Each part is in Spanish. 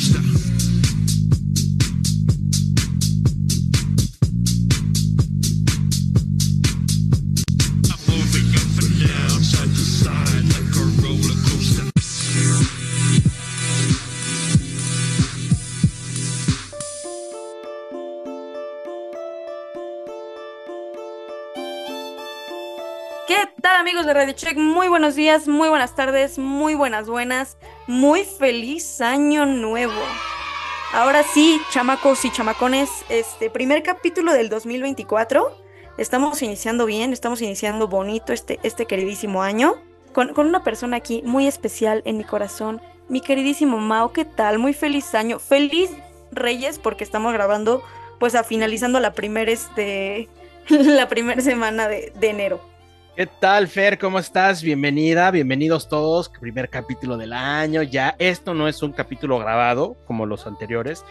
coaster. I'm moving up and down, side to side like a roller coaster. ¿Qué tal amigos de Radio Check? Muy buenos días, muy buenas tardes, muy buenas buenas, muy feliz año nuevo. Ahora sí, chamacos y chamacones, este primer capítulo del 2024. Estamos iniciando bien, estamos iniciando bonito este, este queridísimo año. Con, con una persona aquí muy especial en mi corazón, mi queridísimo Mao, ¿qué tal? Muy feliz año, feliz Reyes porque estamos grabando pues a finalizando la primera este, semana de enero. ¿Qué tal, Fer? ¿Cómo estás? Bienvenida, bienvenidos todos. Primer capítulo del año. Ya esto no es un capítulo grabado como los anteriores.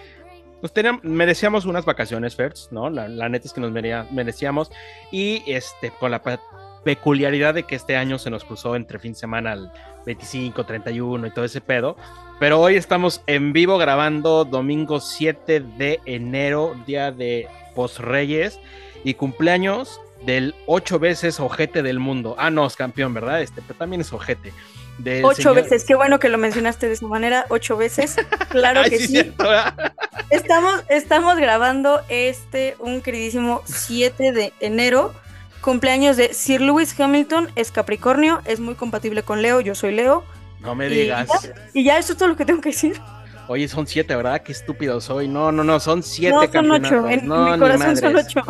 Nos teníamos, merecíamos unas vacaciones, Fer, ¿no? La, la neta es que nos merecía- merecíamos. Y este, con la pe- peculiaridad de que este año se nos cruzó entre fin de semana el 25, 31 y todo ese pedo. Pero hoy estamos en vivo grabando domingo 7 de enero, día de Post Reyes y cumpleaños del ocho veces ojete del mundo. Ah, no, es campeón, ¿verdad? Este, pero también es ojete. Del Ocho señor- veces, qué bueno que lo mencionaste de esa manera, ocho veces. Claro Ay, que sí, sí. cierto, ¿verdad? Estamos, estamos grabando este, un queridísimo 7 de enero, cumpleaños de Sir Lewis Hamilton, es Capricornio, es muy compatible con Leo, yo soy Leo. No me Y digas. ya, y ya eso es todo lo que tengo que decir. Oye, son siete, ¿verdad? Qué estúpido soy. No, no, no, son siete no, son campeonatos. ocho, en, no, mi corazón son ocho.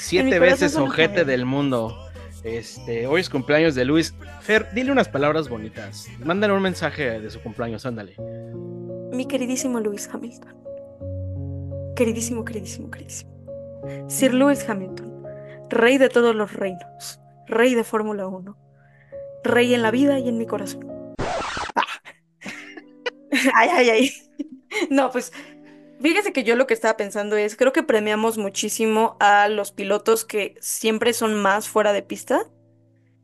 Siete veces ojete del mundo. Este, hoy es cumpleaños de Luis. Fer, dile unas palabras bonitas. Mándale un mensaje de su cumpleaños, ándale. Mi queridísimo Lewis Hamilton. Queridísimo, queridísimo, queridísimo. Sir Lewis Hamilton, rey de todos los reinos, rey de Fórmula 1, rey en la vida y en mi corazón. Ah. Ay, ay, ay. No, pues fíjese que yo lo que estaba pensando es, creo que premiamos muchísimo a los pilotos que siempre son más fuera de pista.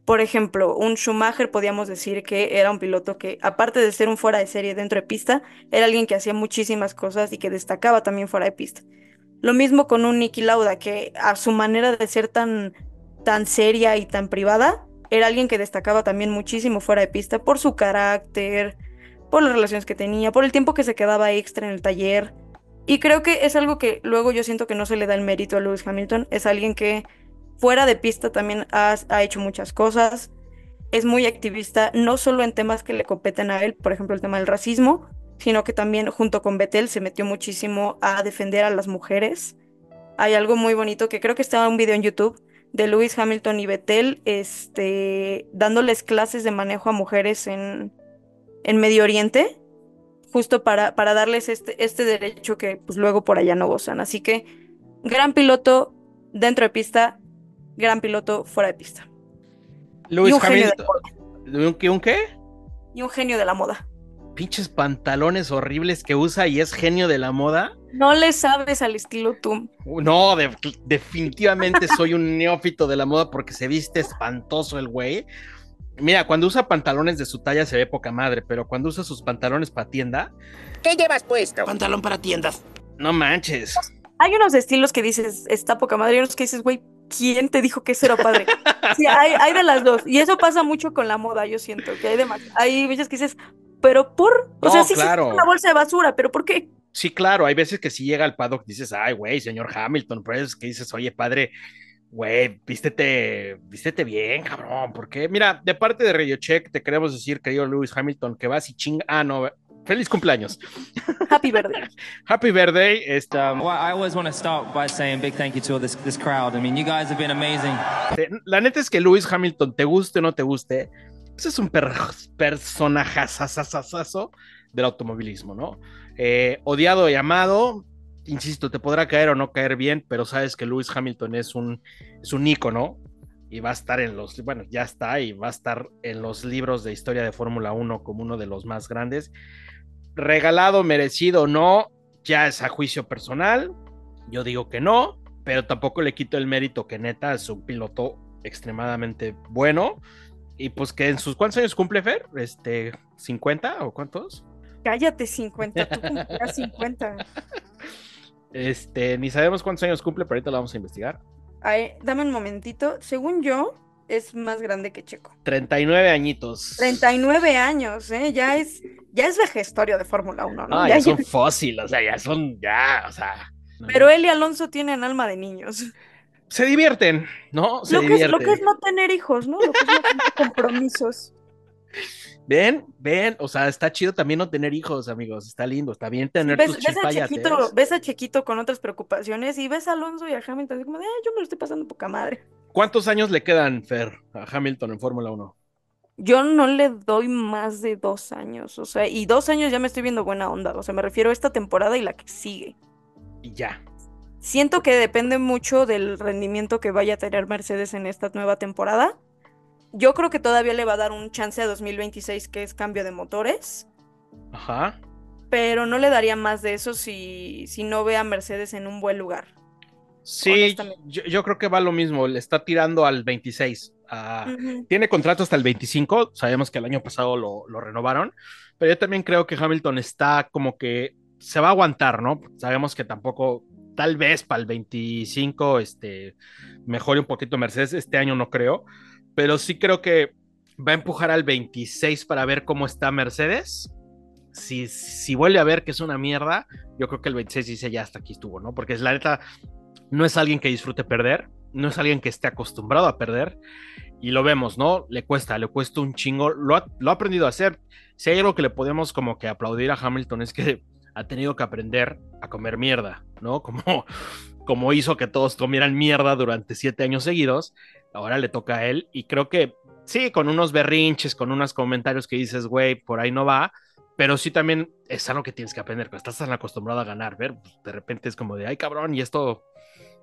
Por ejemplo, un Schumacher podíamos decir que era un piloto que, aparte de ser un fuera de serie dentro de pista, era alguien que hacía muchísimas cosas y que destacaba también fuera de pista. Lo mismo con un Niki Lauda, que a su manera de ser tan, tan seria y tan privada, era alguien que destacaba también muchísimo fuera de pista por su carácter, por las relaciones que tenía, por el tiempo que se quedaba extra en el taller. Y creo que es algo que luego yo siento que no se le da el mérito a Lewis Hamilton. Es alguien que fuera de pista también ha, ha hecho muchas cosas. Es muy activista, no solo en temas que le competen a él, por ejemplo el tema del racismo, sino que también junto con Vettel se metió muchísimo a defender a las mujeres. Hay algo muy bonito que creo que estaba un video en YouTube de Lewis Hamilton y Vettel este, dándoles clases de manejo a mujeres en, en Medio Oriente, justo para, para darles este, este derecho que pues luego por allá no gozan. Así que gran piloto dentro de pista, gran piloto fuera de pista. Luis y un genio de la moda. ¿Un qué? ¿Un qué? Y un genio de la moda. Pinches pantalones horribles que usa y es genio de la moda. No le sabes al estilo tú. Uh, No, de- definitivamente soy un neófito de la moda porque se viste espantoso el güey. Mira, cuando usa pantalones de su talla se ve poca madre, pero cuando usa sus pantalones para tienda, ¿Qué llevas puesto? Pantalón para tiendas. no manches. Hay unos estilos que dices, está poca madre, y unos que dices, güey, ¿quién te dijo que eso era padre? Sí, hay, hay de las dos. Y eso pasa mucho con la moda, yo siento, que hay demás. Hay veces que dices, pero por, o No, sea, sí, sí, claro. es una bolsa de basura, pero ¿por qué? Sí, claro, hay veces que si llega al paddock dices, ay, güey, señor Hamilton, pero es que dices, oye, padre, güey, vístete, vístete bien, cabrón, porque, mira, de parte de Radio Check te queremos decir, querido Lewis Hamilton, que vas y chinga, ah, no, feliz cumpleaños, Happy birthday. happy birthday, esta, Well, I always want to start by saying big thank you to all this this crowd. I mean, you guys have been amazing. La neta es que Lewis Hamilton, te guste o no te guste, pues es un per personajazazazazo del automovilismo, ¿no? Eh, odiado y amado, insisto, te podrá caer o no caer bien, pero sabes que Lewis Hamilton es un, es un ícono y va a estar en los, bueno, ya está y va a estar en los libros de historia de Fórmula 1 como uno de los más grandes. Regalado, merecido o no, ya es a juicio personal. Yo digo que no, pero tampoco le quito el mérito que neta es un piloto extremadamente bueno. Y pues que en sus cuántos años cumple Fer? Este, 50 o cuántos? Cállate, 50, tú cumplirás 50. Este, ni sabemos cuántos años cumple, pero ahorita lo vamos a investigar. Ay, dame un momentito. Según yo, es más grande que Checo. 39 añitos. 39 años, ¿eh? Ya es, ya es vejestorio de Fórmula 1, ¿no? No, Ya- ya son ya- fósiles, o sea, ya son, ya, o sea. Pero él y Alonso tienen alma de niños. Se divierten, ¿no? Se Lo que, es, lo que es no tener hijos, ¿no? Lo que es no tener compromisos. Ven, ven, o sea, está chido también no tener hijos, amigos. Está lindo, está bien tener ves, tus ves a. Chequito, ves a Chequito con otras preocupaciones y ves a Alonso y a Hamilton así como de, "Ay, yo me lo estoy pasando poca madre. ¿Cuántos años le quedan, Fer, a Hamilton en Fórmula 1? Yo no le doy más de dos años, o sea, y dos años ya me estoy viendo buena onda, o sea, me refiero a esta temporada y la que sigue. Y ya. Siento que depende mucho del rendimiento que vaya a tener Mercedes en esta nueva temporada. Yo creo que todavía le va a dar un chance a 2026, que es cambio de motores, Ajá. pero no le daría más de eso si, si no ve a Mercedes en un buen lugar. Sí, yo, yo creo que va lo mismo. Le está tirando al 26. a- Ujú. Tiene contrato hasta el 25. Sabemos que el año pasado lo, lo renovaron. Pero yo también creo que Hamilton está como que se va a aguantar, ¿no? Sabemos que tampoco, tal vez para el 25, este, mejore un poquito Mercedes. Este año no creo. Pero sí creo que va a empujar al 26 para ver cómo está Mercedes. Si, si vuelve a ver que es una mierda, yo creo que el 26 dice ya hasta aquí estuvo, ¿no? Porque es la neta, no es alguien que disfrute perder, no es alguien que esté acostumbrado a perder, y lo vemos, ¿no? Le cuesta, le cuesta un chingo, lo ha, lo ha aprendido a hacer. Si hay algo que le podemos como que aplaudir a Hamilton es que ha tenido que aprender a comer mierda, ¿no? Como, como hizo que todos comieran mierda durante siete años seguidos, ahora le toca a él, y creo que sí, con unos berrinches, con unos comentarios que dices, güey, por ahí no va, pero sí también es algo que tienes que aprender, cuando estás tan acostumbrado a ganar, ver, pues, de repente es como de, ay cabrón, y esto,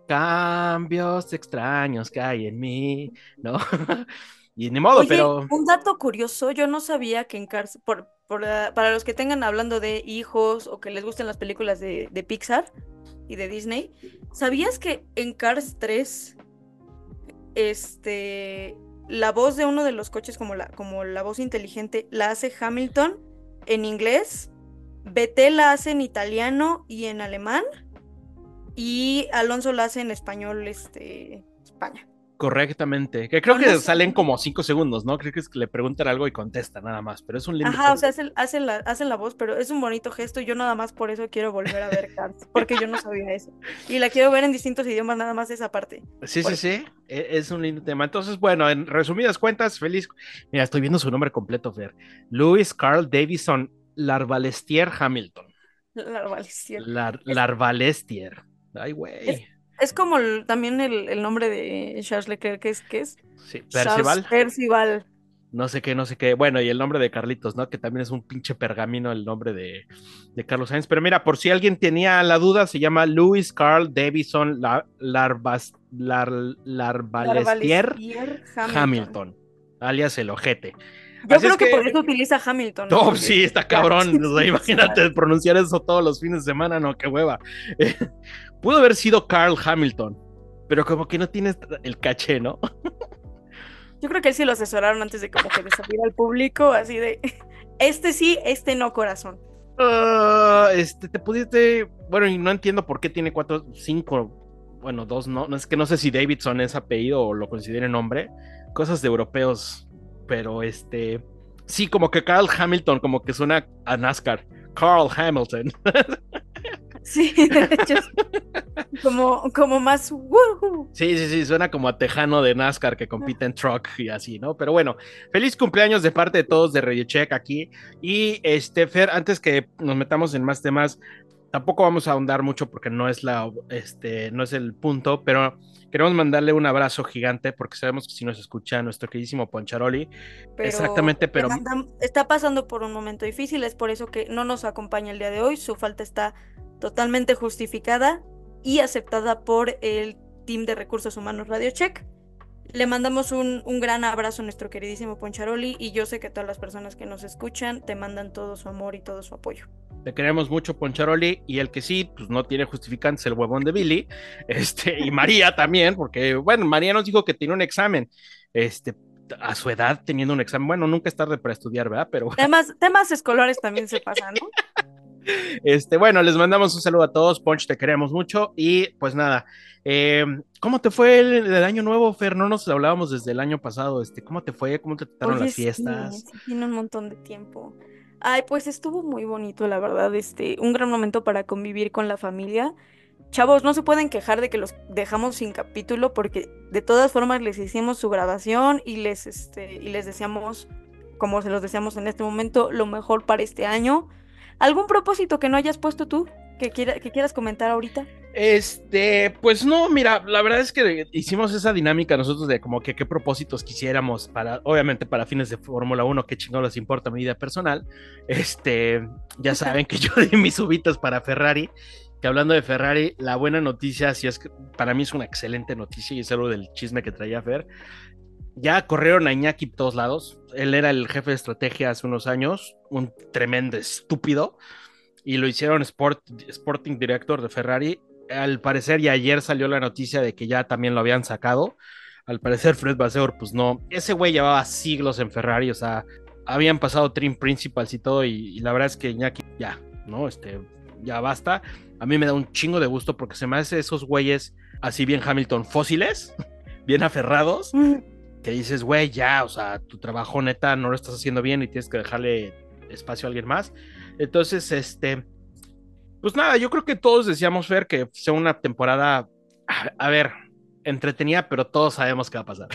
cambios extraños que hay en mí, ¿no? y ni modo, Oye, pero un dato curioso, yo no sabía que en Cars, por, por la- para los que tengan hablando de hijos o que les gusten las películas de, de Pixar y de Disney, ¿sabías que en Cars 3, este, la voz de uno de los coches como la, como la voz inteligente la hace Hamilton en inglés, Vettel la hace en italiano y en alemán, y Alonso la hace en español, este, España. Correctamente, que creo No, que no salen como cinco segundos, ¿no? Creo que es que le preguntan algo y contesta nada más, pero es un lindo Ajá, o sea, hacen, hacen la, hacen la voz, pero es un bonito gesto y yo nada más por eso quiero volver a ver Cars, porque yo no sabía eso. Y la quiero ver en distintos idiomas, nada más esa parte. Sí, por sí, sí, e- es un lindo tema. Entonces, bueno, en resumidas cuentas, feliz. Mira, estoy viendo su nombre completo, Fer. Louis Carl Davison Larvalestier Hamilton. La Valicier. Lar- Es- Larvalestier. Ay, güey. Es como el- también el, el nombre de Charles Leclerc, que es, que es Sí, Percival. Percival. No sé qué, no sé qué. Bueno, y el nombre de Carlitos, ¿no? Que también es un pinche pergamino el nombre de, de Carlos Sainz. Pero mira, por si alguien tenía la duda, se llama Louis Carl Davison La- Larvas- Lar- Larvalestier Hamilton. alias el ojete. Yo Así creo es que, que- por eso utiliza Hamilton. ¿no? No, Porque- sí, está cabrón. o sea, imagínate pronunciar eso todos los fines de semana, no, qué hueva. Eh, pudo haber sido Carl Hamilton, pero como que no tienes el caché, ¿no? Yo creo que él sí lo asesoraron antes de como que de salir al público, así de, este sí, este no, corazón. Ah, este, te pudiste. Bueno, y no entiendo por qué tiene cuatro, cinco. Bueno, dos, no. es que no sé si Davidson es apellido o lo considere nombre. Cosas de europeos. Pero este. Sí, como que Carl Hamilton, como que suena a NASCAR. Carl Hamilton. Sí, de hecho, como, como más, "Woohoo". Sí, sí, sí, suena como a tejano de NASCAR que compite en truck y así, ¿no? Pero bueno, feliz cumpleaños de parte de todos de Radio Check aquí. Y este, Fer, antes que nos metamos en más temas, tampoco vamos a ahondar mucho porque no es la, este, no es el punto, pero queremos mandarle un abrazo gigante porque sabemos que si nos escucha nuestro queridísimo Poncharoli, pero Exactamente, pero- está pasando por un momento difícil, es por eso que no nos acompaña el día de hoy. Su falta está totalmente justificada y aceptada por el team de recursos humanos Radio Check. Le mandamos un, un gran abrazo a nuestro queridísimo Poncharoli y yo sé que todas las personas que nos escuchan te mandan todo su amor y todo su apoyo. Te queremos mucho, Poncharoli, y el que sí, pues no tiene justificantes, el huevón de Billy, este, y María también, porque, bueno, María nos dijo que tiene un examen, este, a su edad teniendo un examen. Bueno, nunca es tarde para estudiar, ¿verdad? Pero Temas, temas escolares también se pasan, ¿no? este, bueno, les mandamos un saludo a todos. Ponch, te queremos mucho. Y pues nada, eh, ¿cómo te fue el, el año nuevo, Fer? No nos hablábamos desde el año pasado. Este, ¿Cómo te fue? ¿Cómo te trataron Oye, las sí, fiestas? sí, tiene un montón de tiempo. Ay, pues estuvo muy bonito, la verdad, este, un gran momento para convivir con la familia. Chavos, no se pueden quejar de que los dejamos sin capítulo porque de todas formas les hicimos su grabación y les, este, y les deseamos, como se los deseamos en este momento, lo mejor para este año. ¿Algún propósito que no hayas puesto tú que, quiera, que quieras comentar ahorita? Este, pues no, mira, la verdad es que hicimos esa dinámica nosotros de como que qué propósitos quisiéramos para, obviamente para fines de Fórmula 1, qué chingón les importa mi vida personal. Este, ya saben que yo di mis subitas para Ferrari, que hablando de Ferrari, la buena noticia, si es que para mí es una excelente noticia y es algo del chisme que traía Fer. Ya corrieron a Iñaki por todos lados. Él era el jefe de estrategia hace unos años, un tremendo estúpido, y lo hicieron Sport, Sporting Director de Ferrari al parecer y ayer salió la noticia de que ya también lo habían sacado. Al parecer Fred Vasseur, pues no. Ese güey llevaba siglos en Ferrari, o sea, habían pasado Trim Principals y todo, y, la verdad es que Iñaki ya, ¿no? Este, ya basta. A mí me da un chingo de gusto porque se me hace esos güeyes así bien Hamilton fósiles, bien aferrados, que dices, güey, ya, o sea, tu trabajo neta no lo estás haciendo bien y tienes que dejarle espacio a alguien más. Entonces, este, pues nada, yo creo que todos decíamos, Fer, que sea una temporada, a, a ver, entretenida, pero todos sabemos qué va a pasar.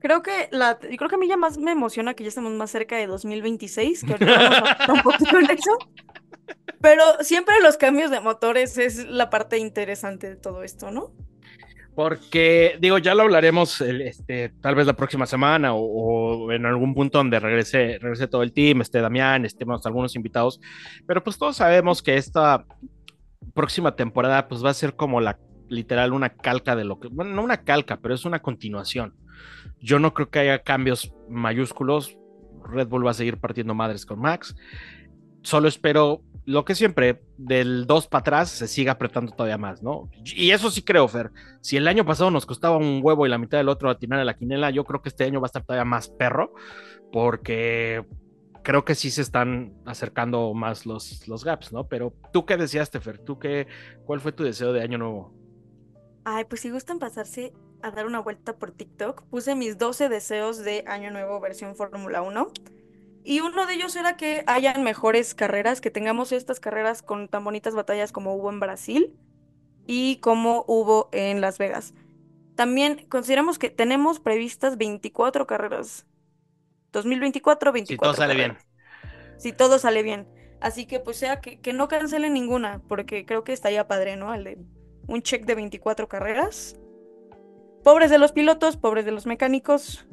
Creo que la, yo creo que a mí ya más me emociona que ya estamos más cerca de 2026, que ahorita vamos a un poquito en eso. Pero siempre los cambios de motores es la parte interesante de todo esto, ¿no? Porque, digo, ya lo hablaremos este, tal vez la próxima semana o, o, en algún punto donde regrese, regrese todo el team, este Damián, estemos algunos invitados, pero pues todos sabemos que esta próxima temporada pues va a ser como la literal una calca de lo que, bueno, no una calca, pero es una continuación. Yo no creo que haya cambios mayúsculos. Red Bull va a seguir partiendo madres con Max. Solo espero lo que siempre, del 2 para atrás se siga apretando todavía más, ¿no? Y eso sí creo, Fer. Si el año pasado nos costaba un huevo y la mitad del otro atinar a la quinela, yo creo que este año va a estar todavía más perro, porque creo que sí se están acercando más los, los gaps, ¿no? Pero tú qué deseaste, Fer? ¿Tú qué, cuál fue tu deseo de año nuevo? Ay, pues si gustan pasarse a dar una vuelta por TikTok, puse mis 12 deseos de Año Nuevo versión Fórmula 1. Y uno de ellos era que hayan mejores carreras, que tengamos estas carreras con tan bonitas batallas como hubo en Brasil y como hubo en Las Vegas. También consideramos que tenemos previstas 24 carreras. 2024, 24. Si todo sale carreras. bien. Si todo sale bien. Así que pues sea que, que no cancelen ninguna, porque creo que estaría padre, ¿no? El de un check de 24 carreras. Pobres de los pilotos, pobres de los mecánicos,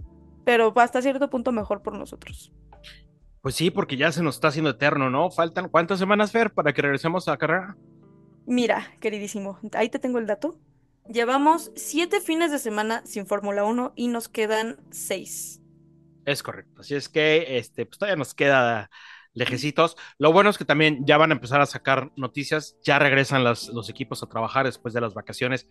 pero hasta cierto punto mejor por nosotros. Pues sí, porque ya se nos está haciendo eterno, ¿no? Faltan cuántas semanas, Fer, para que regresemos a la carrera. Mira, queridísimo, ahí te tengo el dato. Llevamos siete fines de semana sin Fórmula 1 y nos quedan seis. Es correcto. Así es que este, pues todavía nos queda lejecitos. Lo bueno es que también ya van a empezar a sacar noticias, ya regresan las, los equipos a trabajar después de las vacaciones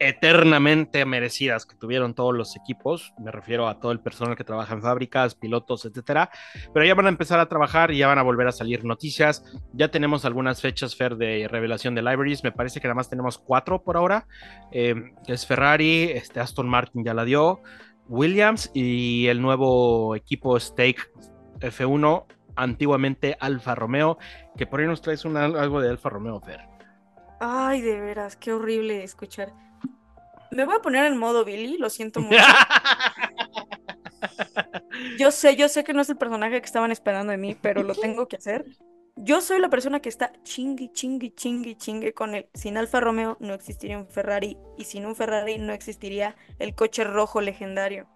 eternamente merecidas que tuvieron todos los equipos, me refiero a todo el personal que trabaja en fábricas, pilotos, etcétera, pero ya van a empezar a trabajar y ya van a volver a salir noticias, ya tenemos algunas fechas, Fer, de revelación de libraries, me parece que nada más tenemos cuatro por ahora, eh, es Ferrari, este Aston Martin ya la dio, Williams y el nuevo equipo Stake F1, antiguamente Alfa Romeo, que por ahí nos traes una, algo de Alfa Romeo, Fer. Ay, de veras, qué horrible escuchar. Me voy a poner en modo Billy, lo siento mucho. Yo sé, yo sé que no es el personaje que estaban esperando de mí, pero lo tengo que hacer. Yo soy la persona que está chingue, chingue, chingue, chingue con él. Sin Alfa Romeo no existiría un Ferrari y sin un Ferrari no existiría el coche rojo legendario.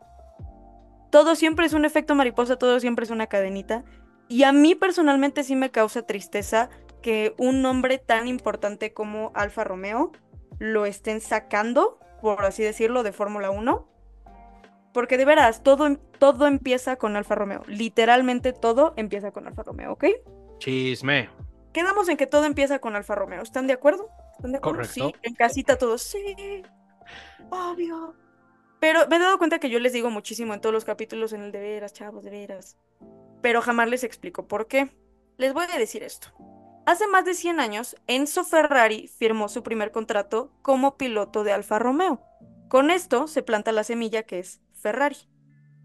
Todo siempre es un efecto mariposa, todo siempre es una cadenita. Y a mí personalmente sí me causa tristeza que un nombre tan importante como Alfa Romeo lo estén sacando, por así decirlo, de Fórmula 1. Porque de veras, todo, todo empieza con Alfa Romeo. Literalmente todo empieza con Alfa Romeo, ¿ok? Chisme. Quedamos en que todo empieza con Alfa Romeo. ¿Están de acuerdo? ¿Están de acuerdo? Correcto. Sí, en casita todos. Sí, obvio. Pero me he dado cuenta que yo les digo muchísimo en todos los capítulos en el de veras, chavos, de veras. Pero jamás les explico por qué. Les voy a decir esto. Hace más de 100 años, Enzo Ferrari firmó su primer contrato como piloto de Alfa Romeo. Con esto se planta la semilla que es Ferrari.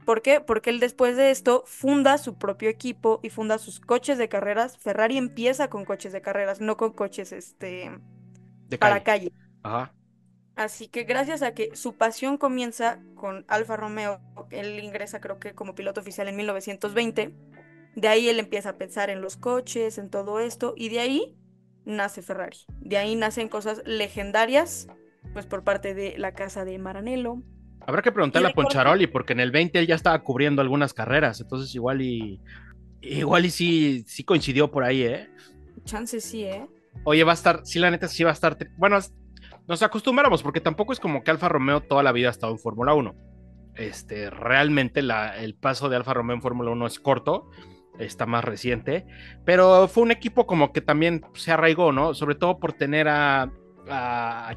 ¿Por qué? Porque él después de esto funda su propio equipo y funda sus coches de carreras. Ferrari empieza con coches de carreras, no con coches este De para calle. calle. Ajá. Así que gracias a que su pasión comienza con Alfa Romeo, él ingresa creo que como piloto oficial en 1920, de ahí él empieza a pensar en los coches, en todo esto, y de ahí nace Ferrari. De ahí nacen cosas legendarias, pues por parte de la casa de Maranello. Habrá que preguntarle a Poncharoli, porque en el 20 él ya estaba cubriendo algunas carreras, entonces igual y. Igual y sí, sí coincidió por ahí, ¿eh? Chance sí, ¿eh? Oye, va a estar, sí, la neta sí va a estar. Bueno, nos acostumbramos, porque tampoco es como que Alfa Romeo toda la vida ha estado en Fórmula 1. Este, realmente la, el paso de Alfa Romeo en Fórmula 1 es corto, está más reciente, pero fue un equipo como que también se arraigó, ¿no? Sobre todo por tener a,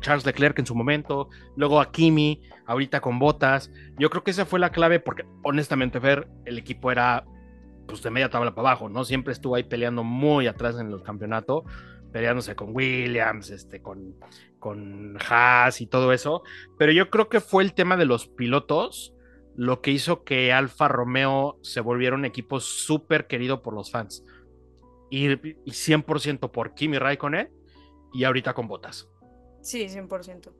Charles Leclerc en su momento, luego a Kimi, ahorita con Botas. Yo creo que esa fue la clave, porque honestamente, ver el equipo era pues de media tabla para abajo, ¿no? Siempre estuvo ahí peleando muy atrás en el campeonato, peleándose con Williams, este, con, con Haas y todo eso. Pero yo creo que fue el tema de los pilotos lo que hizo que Alfa Romeo se volviera un equipo súper querido por los fans. Y, y 100% por Kimi Raikkonen y ahorita con Botas. Sí, 100%.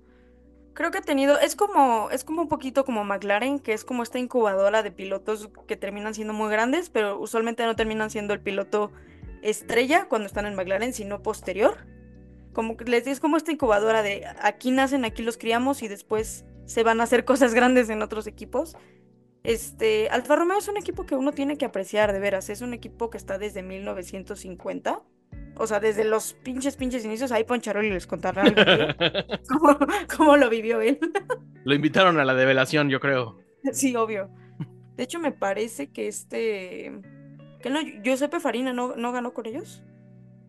Creo que ha tenido, es como, es como un poquito como McLaren, que es como esta incubadora de pilotos que terminan siendo muy grandes, pero usualmente no terminan siendo el piloto estrella cuando están en McLaren, sino posterior. Como que les es como esta incubadora de aquí nacen, aquí los criamos y después se van a hacer cosas grandes en otros equipos. Este, Alfa Romeo es un equipo que uno tiene que apreciar de veras, es un equipo que está desde 1950. O sea, desde los pinches, pinches inicios, ahí Poncharoli les contará de cómo, cómo lo vivió él. Lo invitaron a la develación, yo creo. Sí, obvio. De hecho, me parece que este. Que no, Giuseppe Farina no, no ganó con ellos.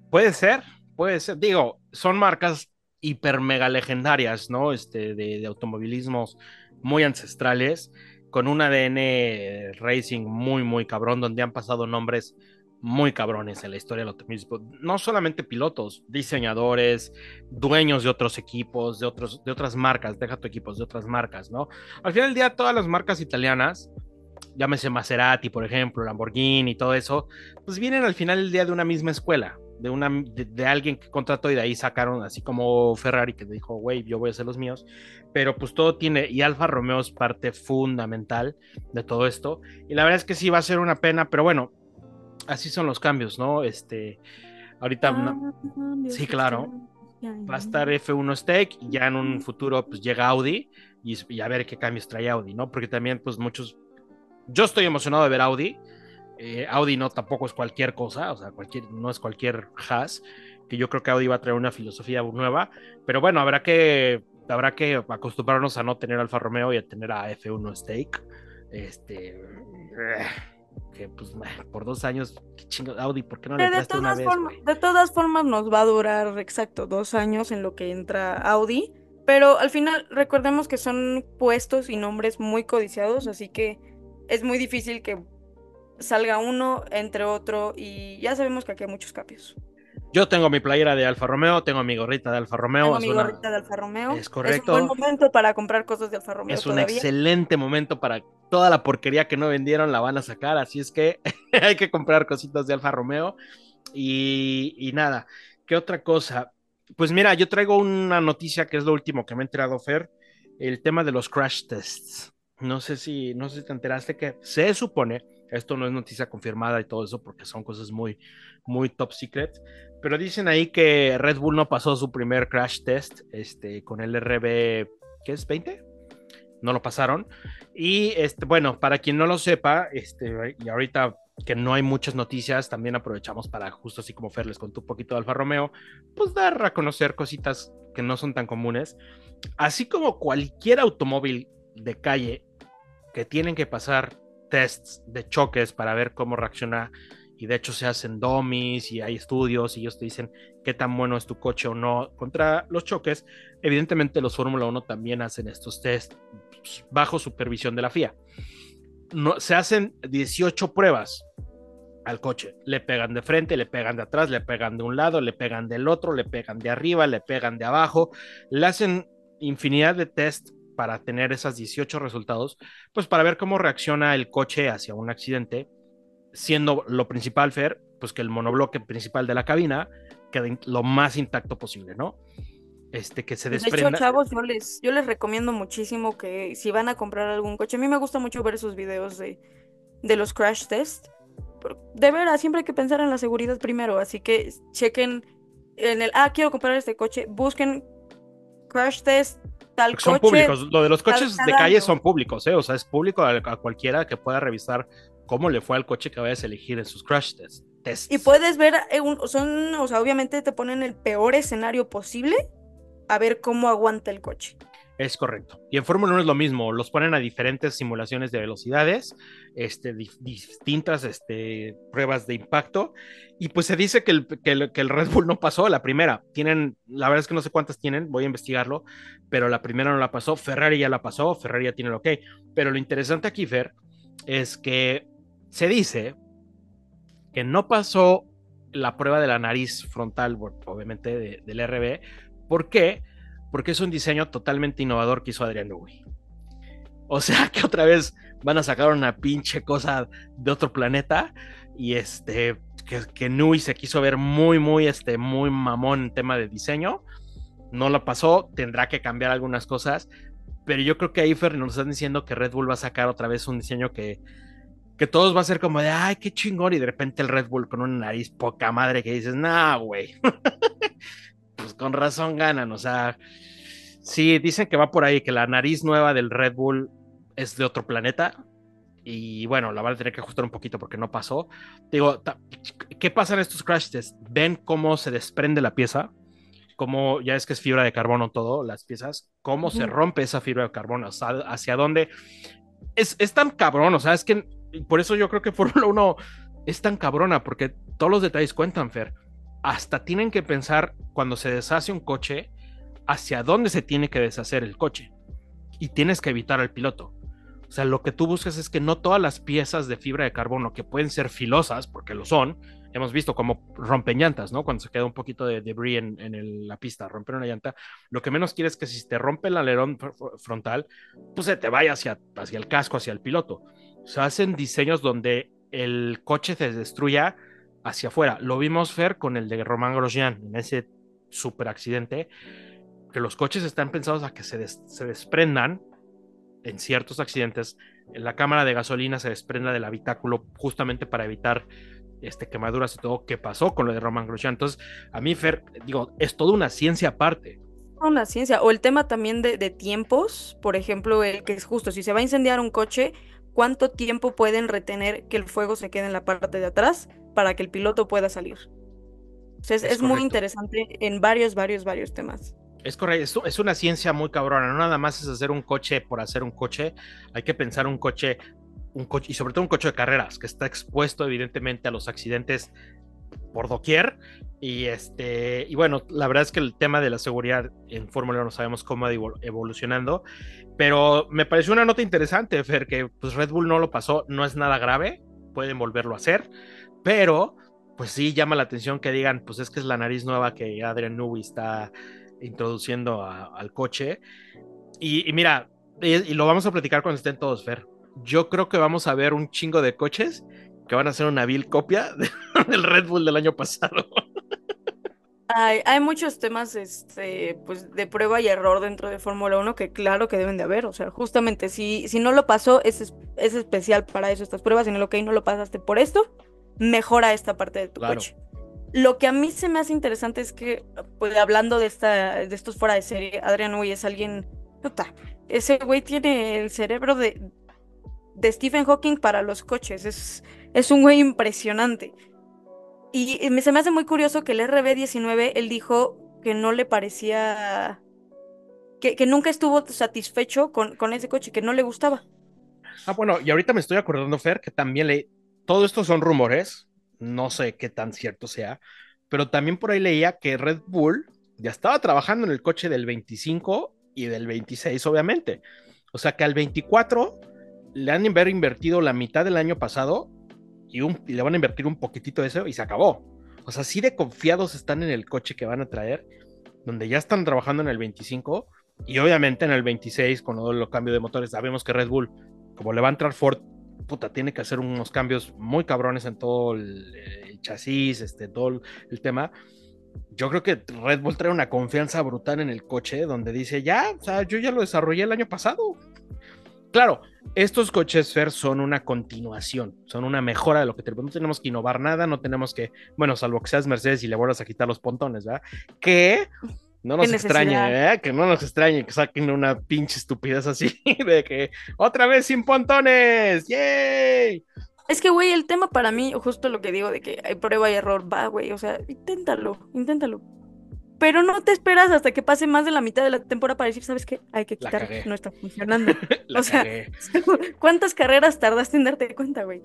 Puede ser, puede ser. Digo, son marcas hiper mega legendarias, ¿no? Este, de, de automovilismos muy ancestrales, con un ADN racing muy, muy cabrón, donde han pasado nombres muy cabrones en la historia del automovilismo. No solamente pilotos, diseñadores, dueños de otros equipos, de, otros, de otras marcas, deja tu equipos, de otras marcas, ¿no? Al final del día, todas las marcas italianas, llámese Maserati, por ejemplo, Lamborghini y todo eso, pues vienen al final del día de una misma escuela, de, una, de, de alguien que contrató y de ahí sacaron, así como Ferrari que dijo, güey, yo voy a hacer los míos, pero pues todo tiene, y Alfa Romeo es parte fundamental de todo esto, y la verdad es que sí va a ser una pena, pero bueno, así son los cambios, ¿no? Este, ahorita no- sí, claro. va a estar F1 Stake y ya en un futuro pues llega Audi y, y a ver qué cambios trae Audi, ¿no? Porque también pues muchos, yo estoy emocionado de ver Audi, eh, Audi no tampoco es cualquier cosa, o sea, cualquier, no es cualquier Haas, que yo creo que Audi va a traer una filosofía nueva, pero bueno, habrá que, habrá que acostumbrarnos a no tener Alfa Romeo y a tener a F1 Stake, este, que pues por dos años, qué chingo, Audi, ¿por qué no le de una todas, vez, formas, güey? de todas formas nos va a durar exacto dos años en lo que entra Audi. Pero al final recordemos que son puestos y nombres muy codiciados, así que es muy difícil que salga uno entre otro y ya sabemos que aquí hay muchos cambios. Yo tengo mi playera de Alfa Romeo, tengo mi gorrita de Alfa Romeo. Tengo es mi una- gorrita de Alfa Romeo. es correcto. un buen momento para comprar cosas de Alfa Romeo Es un todavía. excelente momento para toda la porquería que no vendieron, la van a sacar, así es que hay que comprar cositas de Alfa Romeo. Y, y nada, ¿qué otra cosa? Pues mira, yo traigo una noticia que es lo último que me ha enterado Fer, el tema de los crash tests. No sé si, no sé si te enteraste que se supone, esto no es noticia confirmada y todo eso porque son cosas muy, muy top secret, pero dicen ahí que Red Bull no pasó su primer crash test este, con el RB, ¿qué es? ¿20? No lo pasaron. Y este, bueno, para quien no lo sepa, este, y ahorita que no hay muchas noticias, también aprovechamos para, justo así como Fer les contó un poquito de Alfa Romeo, pues dar a conocer cositas que no son tan comunes. Así como cualquier automóvil de calle que tienen que pasar tests de choques para ver cómo reacciona y de hecho se hacen dummies y hay estudios y ellos te dicen qué tan bueno es tu coche o no contra los choques. Evidentemente los Fórmula 1 también hacen estos tests pues, bajo supervisión de la FIA. No, se hacen 18 pruebas al coche. Le pegan de frente, le pegan de atrás, le pegan de un lado, le pegan del otro, le pegan de arriba, le pegan de abajo. Le hacen infinidad de test para tener esas 18 resultados, pues para ver cómo reacciona el coche hacia un accidente, siendo lo principal, Fer, pues que el monobloque principal de la cabina quede lo más intacto posible, ¿no? Este, que se De hecho, desprenda. chavos, yo les, yo les recomiendo muchísimo que si van a comprar algún coche, a mí me gusta mucho ver esos videos de, de los crash test. De veras, siempre hay que pensar en la seguridad primero, así que chequen en el, ah, quiero comprar este coche, busquen crash test, tal son coche. públicos. Lo de los coches de calle año. son públicos, ¿eh? O sea, es público a, a cualquiera que pueda revisar cómo le fue al coche que vayas a elegir en sus crash test- tests. Y puedes ver, eh, son, o sea, obviamente te ponen el peor escenario posible a ver cómo aguanta el coche. Es correcto. Y en Fórmula 1 es lo mismo, los ponen a diferentes simulaciones de velocidades, este, di- distintas este, pruebas de impacto, y pues se dice que el, Red Bull no pasó la primera. Tienen, la verdad es que no sé cuántas tienen, voy a investigarlo, pero la primera no la pasó, Ferrari ya la pasó, Ferrari ya tiene el ok. Pero lo interesante aquí, Fer, es que se dice que no pasó la prueba de la nariz frontal, obviamente de- del RB. ¿Por qué? Porque es un diseño totalmente innovador que hizo Adrián Newey. O sea que otra vez van a sacar una pinche cosa de otro planeta y este que, que Newey se quiso ver muy, muy, este, muy mamón en tema de diseño. No lo pasó, tendrá que cambiar algunas cosas, pero yo creo que ahí Fer nos están diciendo que Red Bull va a sacar otra vez un diseño que, que todos va a ser como de, ay, qué chingón, y de repente el Red Bull con una nariz poca madre que dices, nah, güey. pues con razón ganan, o sea, sí, dicen que va por ahí, que la nariz nueva del Red Bull es de otro planeta. Y bueno, la van a tener que ajustar un poquito porque no pasó. Digo, ¿qué pasa en estos crash tests? Ven cómo se desprende la pieza, cómo ya es que es fibra de carbono todo, las piezas, cómo se rompe esa fibra de carbono, o sea, hacia dónde. Es, es tan cabrón, o sea, es que por eso yo creo que Fórmula 1 es tan cabrona, porque todos los detalles cuentan, Fer. Hasta tienen que pensar cuando se deshace un coche, hacia dónde se tiene que deshacer el coche. Y tienes que evitar al piloto. O sea, lo que tú buscas es que no todas las piezas de fibra de carbono que pueden ser filosas, porque lo son, hemos visto como rompen llantas, ¿no? Cuando se queda un poquito de debris en, la pista, romper una llanta, lo que menos quieres es que si te rompe el alerón fr- fr- frontal, pues se te vaya hacia, hacia el casco, hacia el piloto. O sea, hacen diseños donde el coche se destruya hacia afuera. Lo vimos, Fer, con el de Román Grosjean, en ese super accidente, que los coches están pensados a que se, se desprendan en ciertos accidentes, la cámara de gasolina se desprenda del habitáculo justamente para evitar este, quemaduras y todo, que pasó con lo de Roman Grosjean. Entonces, a mí, Fer, digo, es toda una ciencia aparte. Una ciencia. O el tema también de tiempos, por ejemplo, el que es justo, si se va a incendiar un coche, ¿cuánto tiempo pueden retener que el fuego se quede en la parte de atrás para que el piloto pueda salir? O sea, es, Es es muy interesante en varios, varios, varios temas. Es correcto, es, es una ciencia muy cabrona, no nada más es hacer un coche por hacer un coche, hay que pensar un coche, un coche, y sobre todo un coche de carreras, que está expuesto evidentemente a los accidentes por doquier, y este, y bueno, la verdad es que el tema de la seguridad en Fórmula 1 no sabemos cómo evol- evolucionando, pero me pareció una nota interesante, Fer, que pues Red Bull no lo pasó, no es nada grave, pueden volverlo a hacer, pero pues sí llama la atención que digan, pues es que es la nariz nueva que Adrian Newey está introduciendo al coche. Y, mira, y lo vamos a platicar cuando estén todos, Fer. Yo creo que vamos a ver un chingo de coches que van a ser una vil copia de- del Red Bull del año pasado. Hay, hay muchos temas este, pues, de prueba y error dentro de Fórmula 1 que claro que deben de haber. O sea, justamente si, si no lo pasó, es, es, es especial para eso estas pruebas. En el ok, no lo pasaste por esto, mejora esta parte de tu Claro. coche. Lo que a mí se me hace interesante es que, pues hablando de, esta, de estos fuera de serie, Adrian Newey es alguien. puta, ese güey tiene el cerebro de, de Stephen Hawking para los coches. Es, es un güey impresionante. Y, se me hace muy curioso que el RB19, él dijo que no le parecía, que, nunca estuvo satisfecho con, ese coche, que no le gustaba. Ah, bueno, y ahorita me estoy acordando, Fer, que también le... Todo esto son rumores, no sé qué tan cierto sea, pero también por ahí leía que Red Bull ya estaba trabajando en el coche del 25 y del 26, obviamente. O sea que al 24 le han invertido la mitad del año pasado y, le van a invertir un poquitito de eso y se acabó. O sea, así de confiados están en el coche que van a traer, donde ya están trabajando en el 25 y obviamente en el 26 con todo el cambio de motores. Sabemos que Red Bull, como le va a entrar Ford, puta, tiene que hacer unos cambios muy cabrones en todo el, el chasis, este, todo el, el tema. Yo creo que Red Bull trae una confianza brutal en el coche, donde dice, ya, o sea, yo ya lo desarrollé el año pasado. Claro, estos coches Fer son una continuación, son una mejora de lo que tenemos. No tenemos que innovar nada, no tenemos que, bueno, salvo que seas Mercedes y le vuelvas a quitar los pontones, ¿verdad? Que no nos extrañe. ¿eh? Que no nos extrañe que saquen una pinche estupidez así de que otra vez sin pontones, ¡yay! Es que, güey, el tema para mí, justo lo que digo de que hay prueba y error, va, güey, o sea, inténtalo, inténtalo. Pero no te esperas hasta que pase más de la mitad de la temporada para decir, ¿sabes qué? Hay que quitar, no está funcionando. La O sea, cagué. ¿Cuántas carreras tardaste en darte cuenta, güey?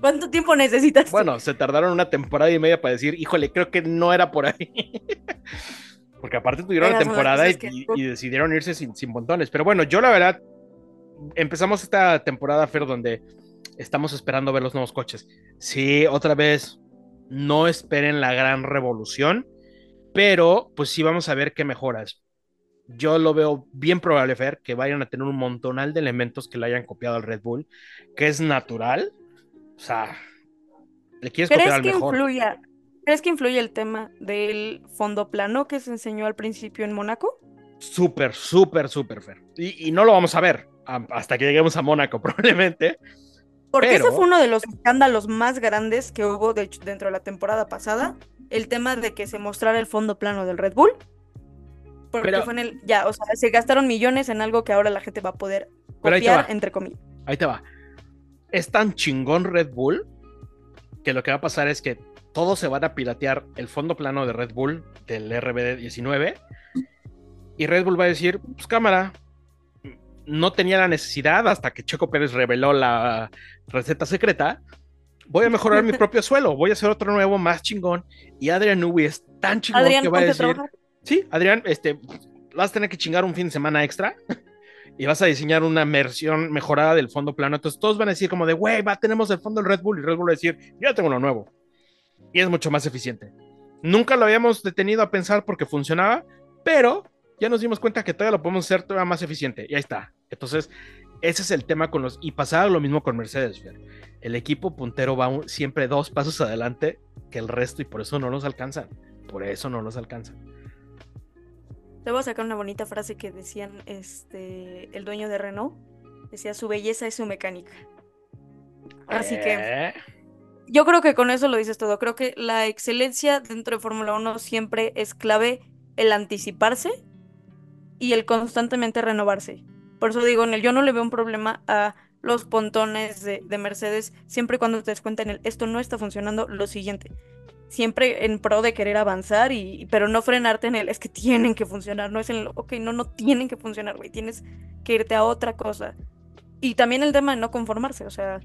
¿Cuánto tiempo necesitas? Bueno, se tardaron una temporada y media para decir, híjole, creo que no era por ahí. Porque aparte tuvieron la temporada que- y decidieron irse sin, sin montones. Pero bueno, yo la verdad, empezamos esta temporada, Fer, donde estamos esperando ver los nuevos coches. Sí, otra vez, no esperen la gran revolución, pero pues sí vamos a ver qué mejoras. Yo lo veo bien probable, Fer, que vayan a tener un montonal de elementos que le hayan copiado al Red Bull, que es natural. O sea, le quieres copiar ¿Crees al que mejor. influya, ¿crees que influye el tema del fondo plano que se enseñó al principio en Mónaco? Súper, súper, súper, Fer. Y, y no lo vamos a ver hasta que lleguemos a Mónaco, probablemente. Porque Pero- ese fue uno de los escándalos más grandes que hubo de hecho, dentro de la temporada pasada, el tema de que se mostrara el fondo plano del Red Bull. Porque Pero- fue en el, ya, o sea, se gastaron millones en algo que ahora la gente va a poder copiar, entre comillas. Ahí te va. Es tan chingón Red Bull que lo que va a pasar es que todos se van a piratear el fondo plano de Red Bull del RBD19 y Red Bull va a decir, pues cámara, no tenía la necesidad hasta que Checo Pérez reveló la receta secreta. Voy a mejorar mi propio suelo, voy a hacer otro nuevo más chingón. Y Adrian Newey es tan chingón Adrián, que va a decir, trabajar. Sí, Adrián, este, vas a tener que chingar un fin de semana extra y vas a diseñar una versión mejorada del fondo plano. Entonces todos van a decir como de, güey, va, tenemos el fondo del Red Bull y Red Bull va a decir, yo ya tengo uno nuevo. Y es mucho más eficiente. Nunca lo habíamos detenido a pensar porque funcionaba, pero ya nos dimos cuenta que todavía lo podemos hacer todavía más eficiente. Y ahí está. Entonces, ese es el tema con los... Y pasaba lo mismo con Mercedes. Fer. El equipo puntero va un- siempre dos pasos adelante que el resto y por eso no los alcanzan. Por eso no los alcanzan. Te voy a sacar una bonita frase que decían este el dueño de Renault. Decía, su belleza es su mecánica. Así que Eh, yo creo que con eso lo dices todo. Creo que la excelencia dentro de Fórmula 1 siempre es clave el anticiparse y el constantemente renovarse. Por eso digo, en el yo no le veo un problema a los pontones de, de Mercedes siempre cuando te des cuenta en el esto no está funcionando, lo siguiente. Siempre en pro de querer avanzar y pero no frenarte en el es que tienen que funcionar, no es en el ok, no, no tienen que funcionar, güey, tienes que irte a otra cosa. Y también el tema de no conformarse, o sea,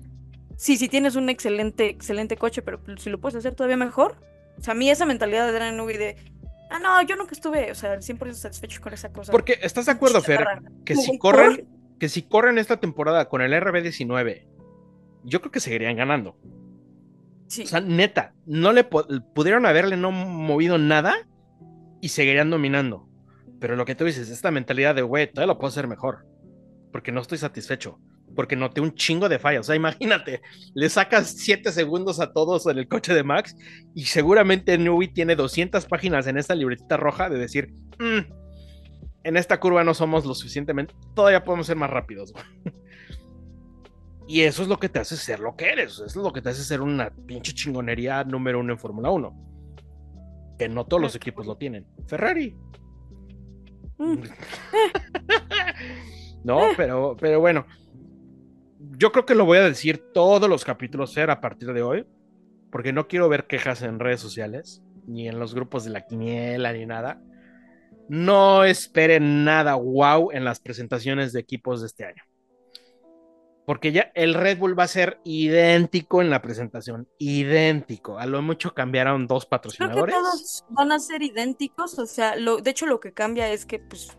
sí, sí tienes un excelente, excelente coche, pero si lo puedes hacer todavía mejor. O sea, a mí esa mentalidad de Adrian Newey de, ah, no, yo nunca estuve, o sea, 100% satisfecho con esa cosa. Porque estás de acuerdo, Fer, que si corren, que si corren esta temporada con el RB19, yo creo que seguirían ganando. Sí. O sea, neta, no le pudieron haberle no movido nada y seguirían dominando. Pero lo que tú dices, esta mentalidad de, güey, todavía lo puedo hacer mejor. Porque no estoy satisfecho. Porque noté un chingo de fallas. O sea, imagínate, le sacas 7 segundos a todos en el coche de Max y seguramente Newey tiene 200 páginas en esta libretita roja de decir, "Mm, en esta curva no somos lo suficientemente, todavía podemos ser más rápidos. güey". Y eso es lo que te hace ser lo que eres. Eso es lo que te hace ser una pinche chingonería número uno en Fórmula 1. Que no todos los equipos lo tienen. Ferrari. Mm. no, pero, pero bueno. Yo creo que lo voy a decir todos los capítulos, Fer, a partir de hoy. Porque no quiero ver quejas en redes sociales, ni en los grupos de la quiniela, ni nada. No esperen nada wow en las presentaciones de equipos de este año. Porque ya el Red Bull va a ser idéntico en la presentación, idéntico. A lo mucho cambiaron dos Creo que patrocinadores. todos van a ser idénticos, o sea, lo, de hecho lo que cambia es que pues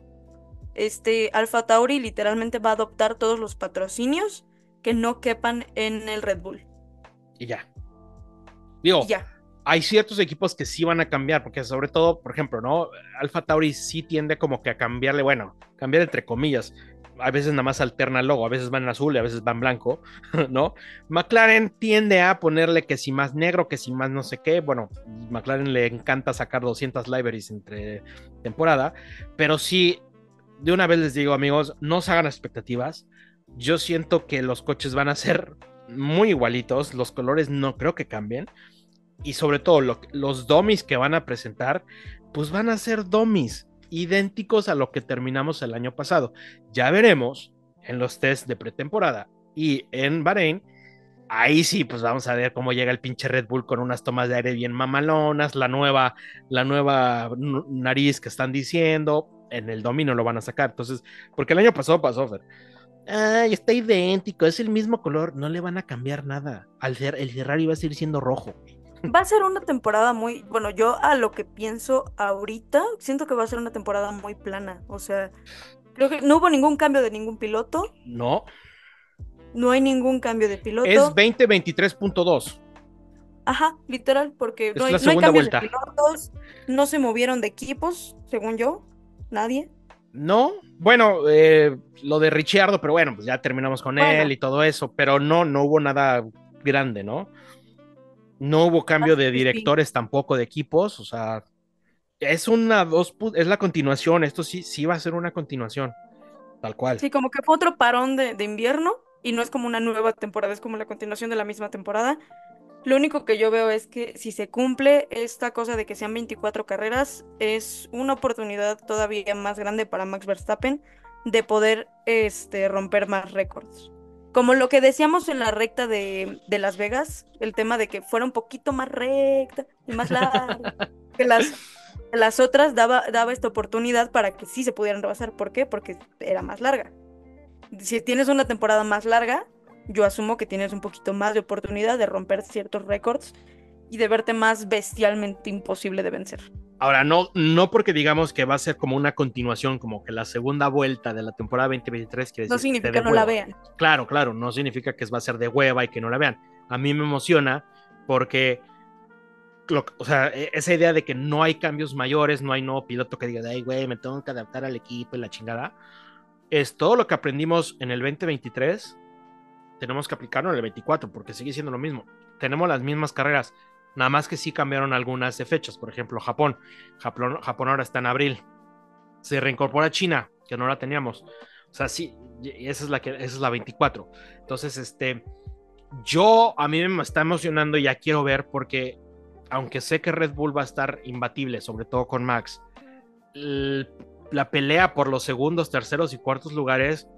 este Alfa Tauri literalmente va a adoptar todos los patrocinios que no quepan en el Red Bull. Y ya. Digo, ya. hay ciertos equipos que sí van a cambiar, porque sobre todo, por ejemplo, ¿no? Alfa Tauri sí tiende como que a cambiarle, bueno, cambiar entre comillas. A veces nada más alterna el logo, a veces van en azul y a veces van blanco, ¿no? McLaren tiende a ponerle que si más negro, que si más no sé qué. Bueno, McLaren le encanta sacar 200 libraries entre temporada, pero sí, de una vez les digo, amigos, no se hagan expectativas. Yo siento que los coches van a ser muy igualitos, los colores no creo que cambien y sobre todo lo- los dummies que van a presentar, pues van a ser dummies idénticos a lo que terminamos el año pasado. Ya veremos en los test de pretemporada y en Bahrein. Ahí sí, pues vamos a ver cómo llega el pinche Red Bull con unas tomas de aire bien mamalonas, la nueva, la nueva nariz que están diciendo. En el domino lo van a sacar. Entonces, porque el año pasado pasó, Fer. Ay, está idéntico, es el mismo color, no le van a cambiar nada. Al Fer- el Ferrari va a seguir siendo rojo. Va a ser una temporada muy, bueno, yo a lo que pienso ahorita, siento que va a ser una temporada muy plana. O sea, creo que no hubo ningún cambio de ningún piloto, No, no hay ningún cambio de piloto. es 2023.2. Ajá, literal, porque Es no hay, no hay segunda cambios vuelta. de pilotos, no se movieron de equipos, según yo, nadie. No, bueno, eh, lo de Ricciardo, pero bueno, pues ya terminamos con Bueno. él y todo eso, pero no, no hubo nada grande, ¿no? No hubo cambio de sí. directores tampoco de equipos, o sea, es una dos, es la continuación, esto sí, sí va a ser una continuación, tal cual. Sí, como que fue otro parón de, de invierno y no es como una nueva temporada, es como la continuación de la misma temporada. Lo único que yo veo es que si se cumple esta cosa de que sean 24 carreras, es una oportunidad todavía más grande para Max Verstappen de poder este, romper más récords. Como lo que decíamos en la recta de, de Las Vegas, el tema de que fuera un poquito más recta y más larga que las, que las otras, daba, daba esta oportunidad para que sí se pudieran rebasar. ¿Por qué? Porque era más larga. Si tienes una temporada más larga, yo asumo que tienes un poquito más de oportunidad de romper ciertos récords y de verte más bestialmente imposible de vencer. Ahora, no, no porque digamos que va a ser como una continuación, como que la segunda vuelta de la temporada 2023 quiere No decir que significa de no la hueva. vean. Claro, claro, no significa que va a ser de hueva y que no la vean. A mí me emociona porque, lo- o sea, e- esa idea de que no hay cambios mayores, no hay nuevo piloto que diga, ay, güey, me tengo que adaptar al equipo y la chingada, es todo lo que aprendimos en el 2023, tenemos que aplicarlo en el 24 porque sigue siendo lo mismo. Tenemos las mismas carreras, nada más que sí cambiaron algunas de fechas, por ejemplo, Japón. Japón, Japón ahora está en abril. Se reincorpora China, que no la teníamos. O sea, sí, esa es la que esa es la 24. Entonces, este yo a mí me está emocionando y ya quiero ver porque aunque sé que Red Bull va a estar imbatible, sobre todo con Max, l- la pelea por los segundos, terceros y cuartos lugares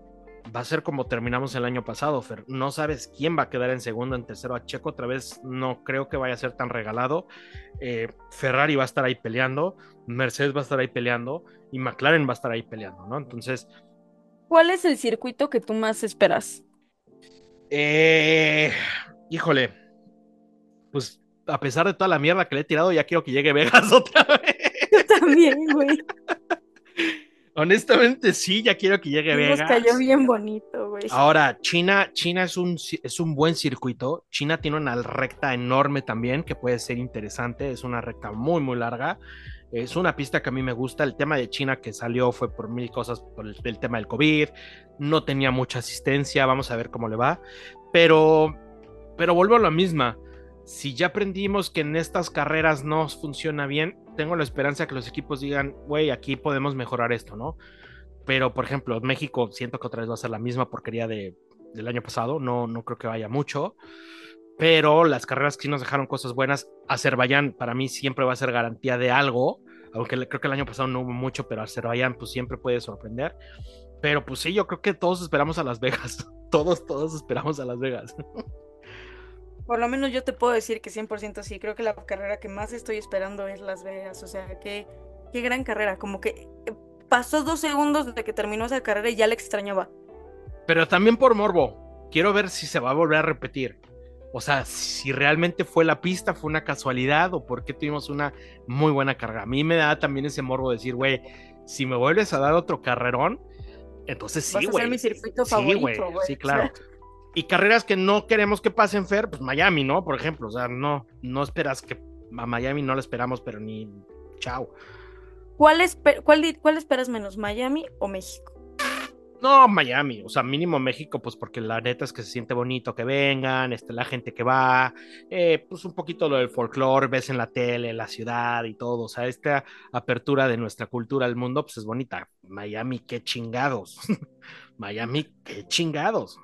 va a ser como terminamos el año pasado, Fer. No sabes quién va a quedar en segundo, en tercero. A Checo otra vez no creo que vaya a ser tan regalado. Eh, Ferrari va a estar ahí peleando, Mercedes va a estar ahí peleando y McLaren va a estar ahí peleando, ¿no? Entonces, ¿Cuál es el circuito que tú más esperas? Eh, híjole, pues a pesar de toda la mierda que le he tirado, ya quiero que llegue Vegas otra vez. Yo también, güey. Honestamente, sí, ya quiero que llegue Nos Vegas. cayó bien bonito, güey. Ahora, China, China es un, es un buen circuito. China tiene una recta enorme también que puede ser interesante. Es una recta muy, muy larga. Es una pista que a mí me gusta. El tema de China que salió fue por mil cosas, por el, el tema del COVID. No tenía mucha asistencia. Vamos a ver cómo le va. Pero, pero vuelvo a la misma. Si ya aprendimos que en estas carreras no funciona bien, tengo la esperanza que los equipos digan, güey, aquí podemos mejorar esto, ¿no? Pero, por ejemplo, México siento que otra vez va a ser la misma porquería de, del año pasado. No, no creo que vaya mucho. Pero las carreras que sí nos dejaron cosas buenas. Azerbaiyán para mí siempre va a ser garantía de algo. Aunque creo que el año pasado no hubo mucho, pero Azerbaiyán pues siempre puede sorprender. Pero pues sí, yo creo que todos esperamos a Las Vegas. Todos, todos esperamos a Las Vegas. Por lo menos yo te puedo decir que 100% sí. Creo que la carrera que más estoy esperando es Las Vegas. O sea, qué, qué gran carrera. Como que eh, pasó dos segundos desde que terminó esa carrera y ya la extrañaba. Pero también por morbo. Quiero ver si se va a volver a repetir. O sea, si realmente fue la pista, fue una casualidad o por qué tuvimos una muy buena carga. A mí me da también ese morbo de decir, güey, si me vuelves a dar otro carrerón, entonces sí, güey. ser mi circuito Sí, favorito, güey. Sí, claro. Y carreras que no queremos que pasen, Fer, pues Miami, ¿no? Por ejemplo, o sea, no, no esperas que a Miami no la esperamos, pero ni chao. ¿Cuál, espe- cuál, cuál esperas menos, Miami o México? No, Miami, o sea, mínimo México, pues porque la neta es que se siente bonito que vengan, este, la gente que va, eh, pues un poquito lo del folclore, ves en la tele, la ciudad y todo, o sea, esta apertura de nuestra cultura al mundo, pues es bonita. Miami, qué chingados. Miami, qué chingados.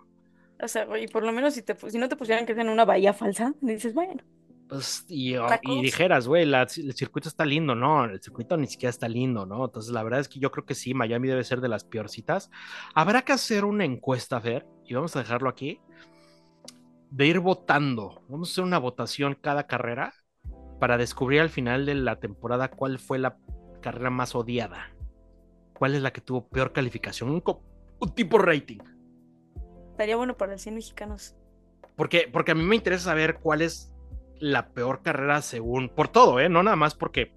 O sea, güey, por lo menos si, te, si no te pusieran que en una bahía falsa, dices, bueno, Pues, y, Otra y dijeras, güey, el circuito está lindo, ¿no? El circuito ni siquiera está lindo, ¿no? Entonces, la verdad es que yo creo que sí, Miami debe ser de las peorcitas. Habrá que hacer una encuesta, Fer, y vamos a dejarlo aquí, de ir votando. Vamos a hacer una votación cada carrera para descubrir al final de la temporada cuál fue la carrera más odiada. ¿Cuál es la que tuvo peor calificación? Un, un tipo rating. Estaría bueno para los 100 mexicanos. Porque, porque a mí me interesa saber cuál es la peor carrera según, por todo, ¿eh? No nada más porque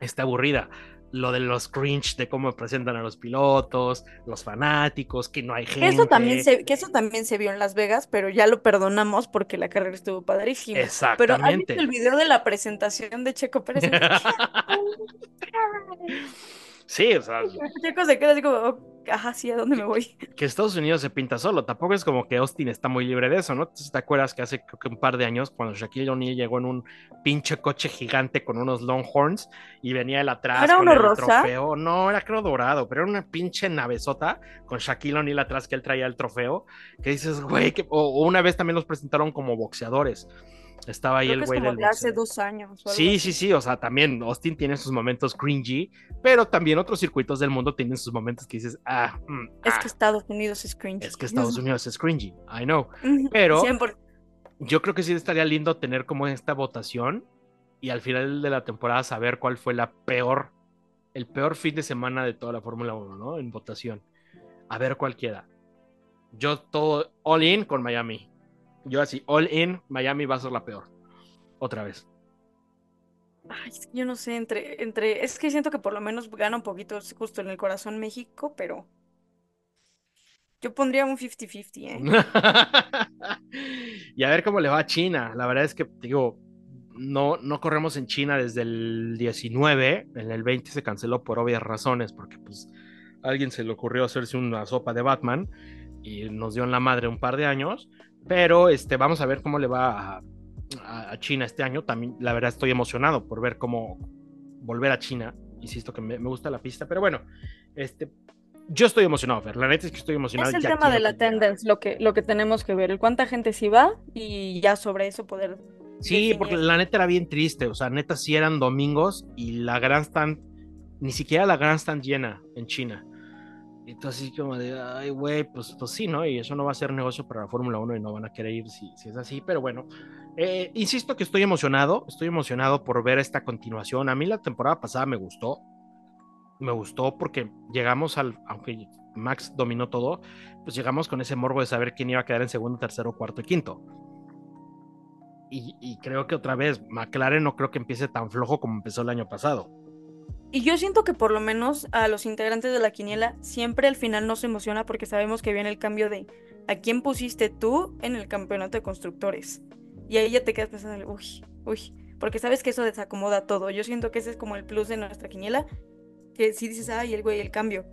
está aburrida. Lo de los cringe de cómo presentan a los pilotos, los fanáticos, que no hay gente. eso, también se, que eso también se vio en Las Vegas, pero ya lo perdonamos porque la carrera estuvo padrísima. Pero ¿has Exactamente. visto el video de la presentación de Checo Pérez? sí, o sea, Checo se queda así como, "Oh, ajá, sí, ¿a dónde me voy? que Estados Unidos se pinta solo. Tampoco es como que Austin está muy libre de eso, ¿no? ¿te acuerdas que hace creo que un par de años, cuando Shaquille O'Neal llegó en un pinche coche gigante con unos Longhorns y venía él atrás ¿Era con uno el rosa? trofeo? No, era creo dorado, pero era una pinche navezota con Shaquille O'Neal atrás que él traía el trofeo. Que dices, güey, que... o, o una vez también los presentaron como boxeadores. Estaba ahí Creo el güey del de hace dos años. Sí, así. sí, sí, o sea, también Austin tiene sus momentos cringy, pero también otros circuitos del mundo tienen sus momentos que dices, ah, mm, Es ah, que Estados Unidos es cringe. es que Estados Unidos es cringy, I know. Pero- 100%. Yo creo que sí estaría lindo tener como esta votación y al final de la temporada saber cuál fue la peor, el peor fin de semana de toda la Fórmula 1, ¿no? En votación. A ver cuál queda. Yo todo all in con Miami. Yo así, all in, Miami va a ser la peor. Otra vez. Ay, es que yo no sé, entre, entre, es que siento que por lo menos gana un poquito justo en el corazón México, pero yo pondría un 50-50, ¿eh? y a ver cómo le va a China. La verdad es que, digo, no, no corremos en China desde el 19. En el 20 se canceló por obvias razones, porque pues a alguien se le ocurrió hacerse una sopa de Batman y nos dio en la madre un par de años. Pero este, vamos a ver cómo le va a, China este año. También, la verdad, estoy emocionado por ver cómo volver a China. Insisto que me, me gusta la pista, pero bueno, este, yo estoy emocionado, Fer. La neta es que estoy emocionado. Es el tema de la attendance, lo que, lo que tenemos que ver, el cuánta gente sí va y ya sobre eso poder Sí, definir. porque la neta era bien triste, o sea, neta sí eran domingos y la grandstand, ni siquiera la grandstand llena en China. Entonces, así como de, ay, güey, pues, pues sí, ¿no? Y eso no va a ser negocio para la Fórmula 1 y no van a querer ir si, si es así, pero bueno, eh, insisto que estoy emocionado, estoy emocionado por ver esta continuación. A mí la temporada pasada me gustó, me gustó porque llegamos al, aunque Max dominó todo, pues llegamos con ese morbo de saber quién iba a quedar en segundo, tercero, cuarto y quinto. Y, y creo que otra vez, McLaren no creo que empiece tan flojo como empezó el año pasado. Y yo siento que por lo menos a los integrantes de la quiniela siempre al final nos emociona porque sabemos que viene el cambio de a quién pusiste tú en el campeonato de constructores. Y ahí ya te quedas pensando, uy, uy, porque sabes que eso desacomoda todo. Yo siento que ese es como el plus de nuestra quiniela, que si dices, ay, el güey, el cambio.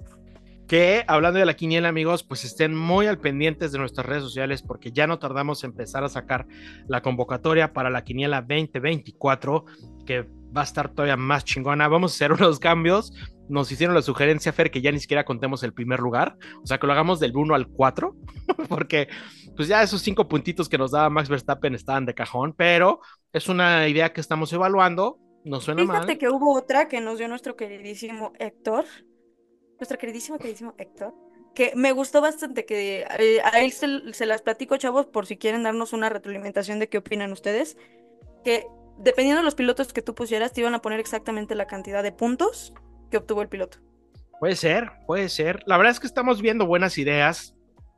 Que hablando de la quiniela, amigos, pues estén muy al pendientes de nuestras redes sociales porque ya no tardamos en empezar a sacar la convocatoria para la quiniela 2024, que va a estar todavía más chingona. Vamos a hacer unos cambios. Nos hicieron la sugerencia, Fer, que ya ni siquiera contemos el primer lugar, o sea, que lo hagamos del 1 al 4, porque pues ya esos cinco puntitos que nos daba Max Verstappen estaban de cajón, pero es una idea que estamos evaluando. No suena Fíjate mal. que hubo otra que nos dio nuestro queridísimo Héctor, nuestro queridísimo, queridísimo Héctor, que me gustó bastante, que eh, a él se, se las platico, chavos, por si quieren darnos una retroalimentación de qué opinan ustedes, que dependiendo de los pilotos que tú pusieras, te iban a poner exactamente la cantidad de puntos que obtuvo el piloto. Puede ser, puede ser. La verdad es que estamos viendo buenas ideas.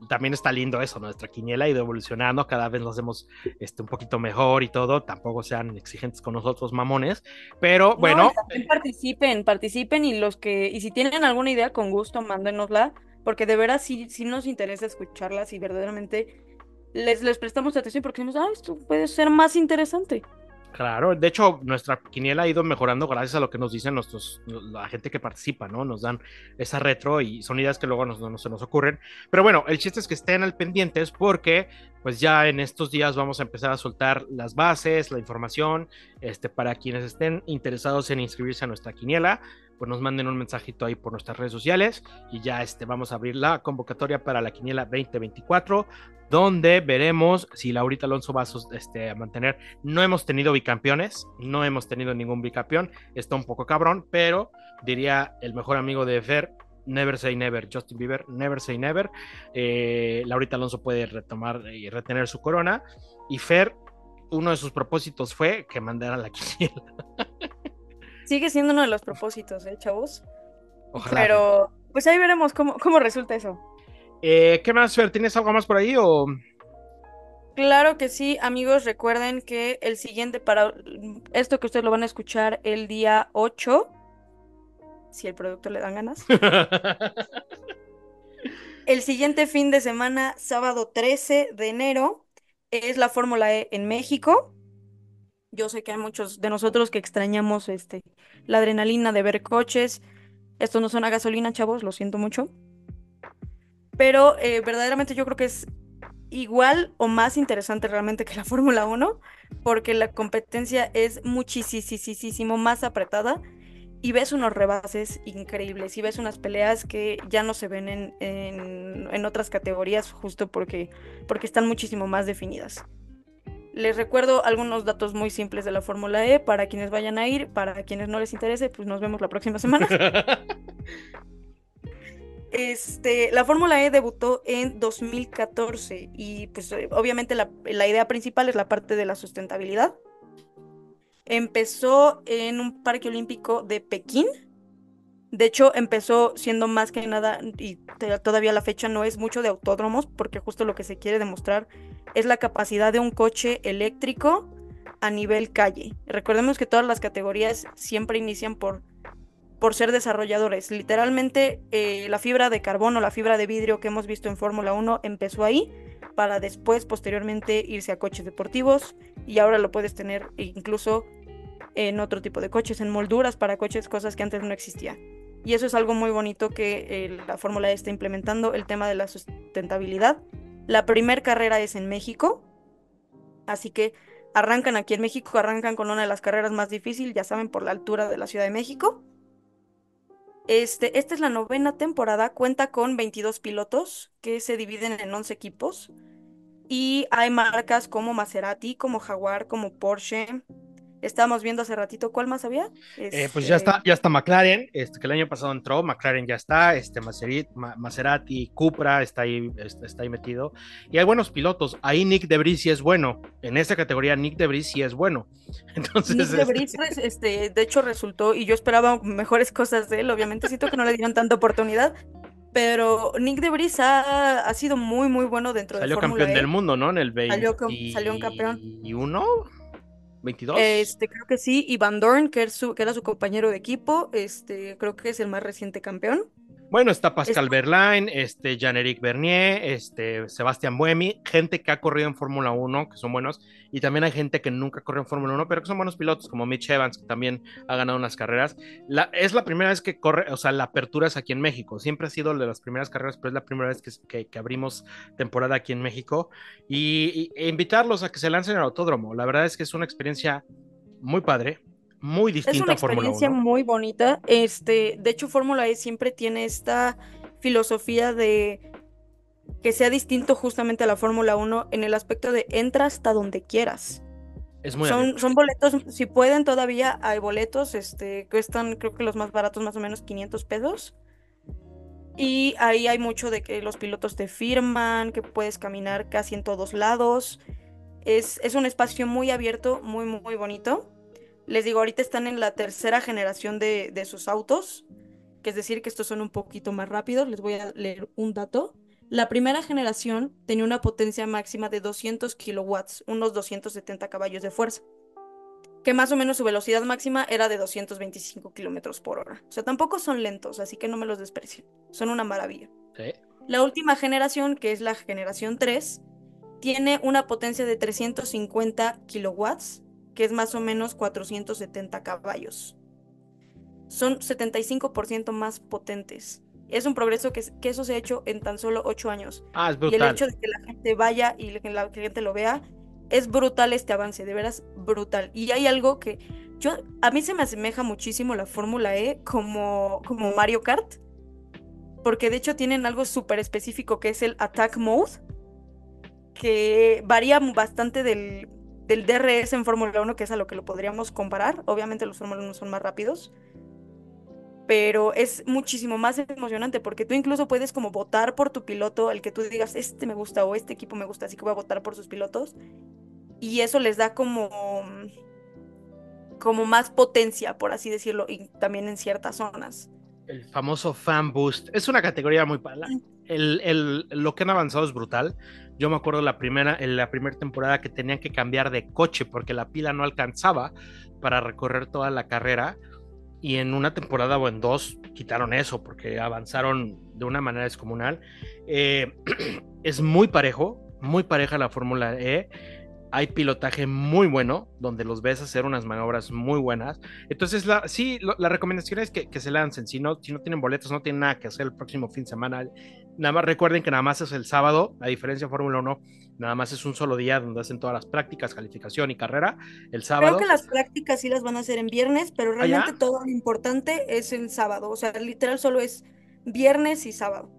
también está lindo eso, nuestra quiniela ha ido evolucionando, cada vez nos hacemos este, un poquito mejor y todo, tampoco sean exigentes con nosotros, mamones, pero No, bueno, participen, participen y los que, y si tienen alguna idea, con gusto, mándenosla, porque de veras sí, sí nos interesa escucharlas y verdaderamente les, les prestamos atención porque decimos, ah, esto puede ser más interesante. Claro, de hecho, nuestra quiniela ha ido mejorando gracias a lo que nos dicen nuestros, la gente que participa, ¿no? Nos dan esa retro y son ideas que luego nos- no se nos ocurren. Pero bueno, el chiste es que estén al pendientes porque, pues ya en estos días vamos a empezar a soltar las bases, la información, este, para quienes estén interesados en inscribirse a nuestra quiniela, pues nos manden un mensajito ahí por nuestras redes sociales y ya este, vamos a abrir la convocatoria para la quiniela 2024 donde veremos si Laurita Alonso va a, este, mantener. No hemos tenido bicampeones, no hemos tenido ningún bicampeón, está un poco cabrón, pero diría el mejor amigo de Fer, never say never, Justin Bieber, never say never. Eh, Laurita Alonso puede retomar y retener su corona, y Fer, uno de sus propósitos fue que mandara la quiniela. Sigue siendo uno de los propósitos, ¿eh, chavos? Ojalá. Pero, pues ahí veremos cómo, cómo resulta eso. Eh, ¿Qué más, Fer? ¿Tienes algo más por ahí o...? Claro que sí, amigos, recuerden que el siguiente para esto que ustedes lo van a escuchar el día 8, si el producto le dan ganas. El siguiente fin de semana, sábado 13 de enero, es la Fórmula E en México. Yo sé que hay muchos de nosotros que extrañamos este, la adrenalina de ver coches. Esto no suena a gasolina, chavos, lo siento mucho. Pero eh, verdaderamente yo creo que es igual o más interesante realmente que la Fórmula 1, porque la competencia es muchísimo más apretada y ves unos rebases increíbles y ves unas peleas que ya no se ven en, en- en otras categorías justo porque, porque están muchísimo más definidas. Les recuerdo algunos datos muy simples de la Fórmula E para quienes vayan a ir, para quienes no les interese, pues nos vemos la próxima semana. Este, la Fórmula E debutó en 2014 y pues eh, obviamente la, la idea principal es la parte de la sustentabilidad. Empezó en un parque olímpico de Pekín. De hecho, empezó siendo más que nada, y todavía la fecha no es mucho de autódromos, porque justo lo que se quiere demostrar es la capacidad de un coche eléctrico a nivel calle. Recordemos que todas las categorías siempre inician por por ser desarrolladores. Literalmente, eh, la fibra de carbono, la fibra de vidrio que hemos visto en Fórmula 1 empezó ahí para después, posteriormente, irse a coches deportivos y ahora lo puedes tener incluso en otro tipo de coches, en molduras para coches, cosas que antes no existían. Y eso es algo muy bonito que eh, la Fórmula está implementando, el tema de la sustentabilidad. La primer carrera es en México, así que arrancan aquí en México, arrancan con una de las carreras más difíciles, ya saben, por la altura de la Ciudad de México. Este, esta es la novena temporada, cuenta con 22 pilotos que se dividen en 11 equipos y hay marcas como Maserati, como Jaguar, como Porsche. Estábamos viendo hace ratito, ¿cuál más había? Eh, pues ya Este, está, ya está McLaren, este, que el año pasado entró, McLaren ya está, este, Maserati, Ma- Maserati, Cupra está ahí, está, está ahí metido, y hay buenos pilotos, ahí Nick Debris sí es bueno, en esta categoría Nick Debris sí es bueno, entonces, Nick este, de Vries, res- este, de hecho resultó, y yo esperaba mejores cosas de él, obviamente siento que no le dieron tanta oportunidad, pero Nick de Vries ha, ha sido muy, muy bueno dentro de salió campeón E. del mundo, ¿no? En el Salió com- salió un campeón. 21, 22, Este, creo que sí, y Van Dorn, que, es su- que era su compañero de equipo, este, creo que es el más reciente campeón. Bueno, está Pascal Es- Verlaine, este, Jean-Éric Bernier, este, Sebastián Buemi, gente que ha corrido en Fórmula 1, que son buenos, y también hay gente que nunca corrió en Fórmula 1, pero que son buenos pilotos, como Mitch Evans, que también ha ganado unas carreras. La, es la primera vez que corre, o sea, la apertura es aquí en México. Siempre ha sido de las primeras carreras, pero es la primera vez que, que- que abrimos temporada aquí en México. Y, y- e invitarlos a que se lancen al autódromo. La verdad es que es una experiencia muy padre, muy Es distinta una a Fórmula 1. experiencia muy bonita. Este, de hecho, Fórmula E siempre tiene esta filosofía de que sea distinto justamente a la Fórmula 1 en el aspecto de entra hasta donde quieras. Es muy Son, son boletos, si pueden todavía hay boletos, este, cuestan creo que los más baratos más o menos 500 pesos. Y ahí hay mucho de que los pilotos te firman, que puedes caminar casi en todos lados. Es, es un espacio muy abierto, muy, muy bonito. Les digo, ahorita están en la tercera generación de, de sus autos, que es decir, que estos son un poquito más rápidos. Les voy a leer un dato. La primera generación tenía una potencia máxima de 200 kilowatts, unos 270 caballos de fuerza, que más o menos su velocidad máxima era de 225 kilómetros por hora. O sea, tampoco son lentos, así que no me los desprecien. Son una maravilla. Sí. La última generación, que es la generación 3, tiene una potencia de 350 kilowatts, que es más o menos 470 caballos. Son 75% más potentes. Es un progreso que, que eso se ha hecho en tan solo 8 años. Ah, es Y el brutal. hecho de que la gente vaya y que la gente lo vea, es brutal este avance, de veras brutal. Y hay algo que yo, a mí se me asemeja muchísimo la Fórmula E como, como Mario Kart, porque de hecho tienen algo súper específico que es el Attack Mode, que varía bastante del, del DRS en Fórmula 1, que es a lo que lo podríamos comparar. Obviamente los Fórmula 1 son más rápidos, pero es muchísimo más emocionante porque tú incluso puedes como votar por tu piloto, el que tú digas, este me gusta o este equipo me gusta, así que voy a votar por sus pilotos. Y eso les da como, como más potencia, por así decirlo, y también en ciertas zonas. El famoso fan boost. Es una categoría muy para. El, el- lo que han avanzado es brutal. Yo me acuerdo la primera, en la primera temporada que tenían que cambiar de coche porque la pila no alcanzaba para recorrer toda la carrera. Y en una temporada o en dos quitaron eso porque avanzaron de una manera descomunal. Eh, es muy parejo, muy pareja la Fórmula E. Hay pilotaje muy bueno, donde los ves hacer unas maniobras muy buenas. Entonces, la, sí, la recomendación es que, que se lancen. Si no, si no tienen boletos, no tienen nada que hacer el próximo fin de semana. Nada más recuerden que nada más es el sábado, a diferencia de Fórmula 1, nada más es un solo día donde hacen todas las prácticas, calificación y carrera. El sábado. Creo que las prácticas sí las van a hacer en viernes, pero ¿Ah, realmente todo lo importante es en sábado. O sea, literal solo es viernes y sábado.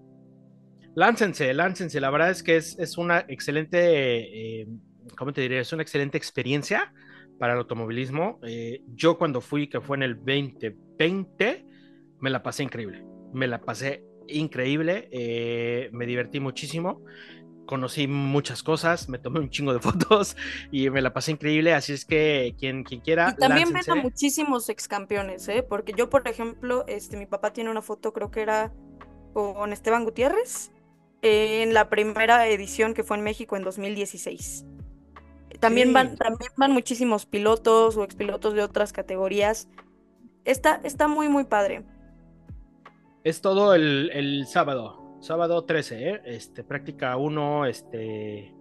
Láncense, láncense. La verdad es que es, es una excelente, eh, ¿cómo te diré? Es una excelente experiencia para el automovilismo. Eh, yo cuando fui, que fue en el 2020, me la pasé increíble. Me la pasé increíble. eh, me divertí muchísimo. Conocí muchas cosas, me tomé un chingo de fotos y me la pasé increíble. Así es que quien, quien quiera, Y también ven a muchísimos ex campeones, ¿eh? Porque yo, por ejemplo, este, mi papá tiene una foto, creo que era con Esteban Gutiérrez, en la primera edición que fue en México en 2016. También Sí. van, también van muchísimos pilotos o expilotos de otras categorías. Está, está muy, muy padre. Es todo el, el sábado, sábado 13, ¿eh? Este, práctica 1, este...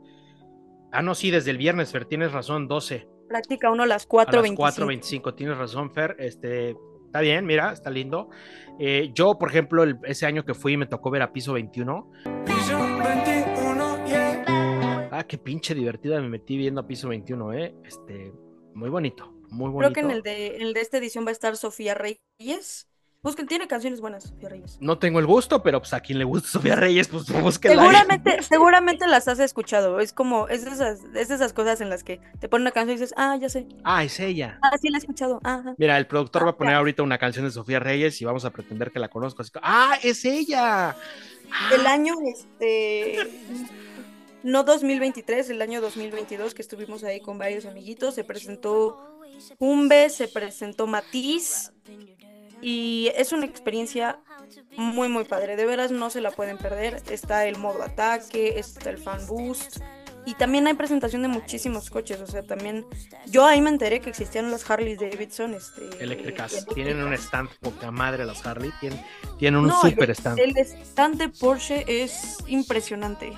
Ah, no, sí, desde el viernes, Fer, tienes razón, 12. Práctica uno a las A 4.25. las 4.25, tienes razón, Fer, este... Está bien, mira, está lindo. Eh, yo, por ejemplo, el- ese año que fui me tocó ver a piso 21. Piso 21, yeah. Ah, qué pinche divertida me metí viendo a piso 21, ¿eh? Este, muy bonito, muy bonito. Creo que en el de, en el de esta edición va a estar Sofía Reyes. Busquen, tiene canciones buenas, Sofía Reyes. No tengo el gusto, pero pues a quien le gusta Sofía Reyes, pues búsquenla. Seguramente, seguramente las has escuchado. Es como, es de esas, es de esas cosas en las que te ponen una canción y dices, ah, ya sé. Ah, es ella. Ah, sí la he escuchado. Ajá. Mira, el productor va a Ah, poner ya. ahorita una canción de Sofía Reyes y vamos a pretender que la conozco. Así que, ¡Ah, es ella! Ah, El año, este, no 2023, el año 2022 que estuvimos ahí con varios amiguitos, se presentó Umbe, se presentó Matiz y es una experiencia muy muy padre, de veras no se la pueden perder, está el modo ataque, está el fan boost y también hay presentación de muchísimos coches, o sea, también yo ahí me enteré que existían las Harley Davidson, este, eléctricas. Tienen un stand poca madre las Harley. Tienen, tienen un No, super stand. El stand de Porsche es impresionante.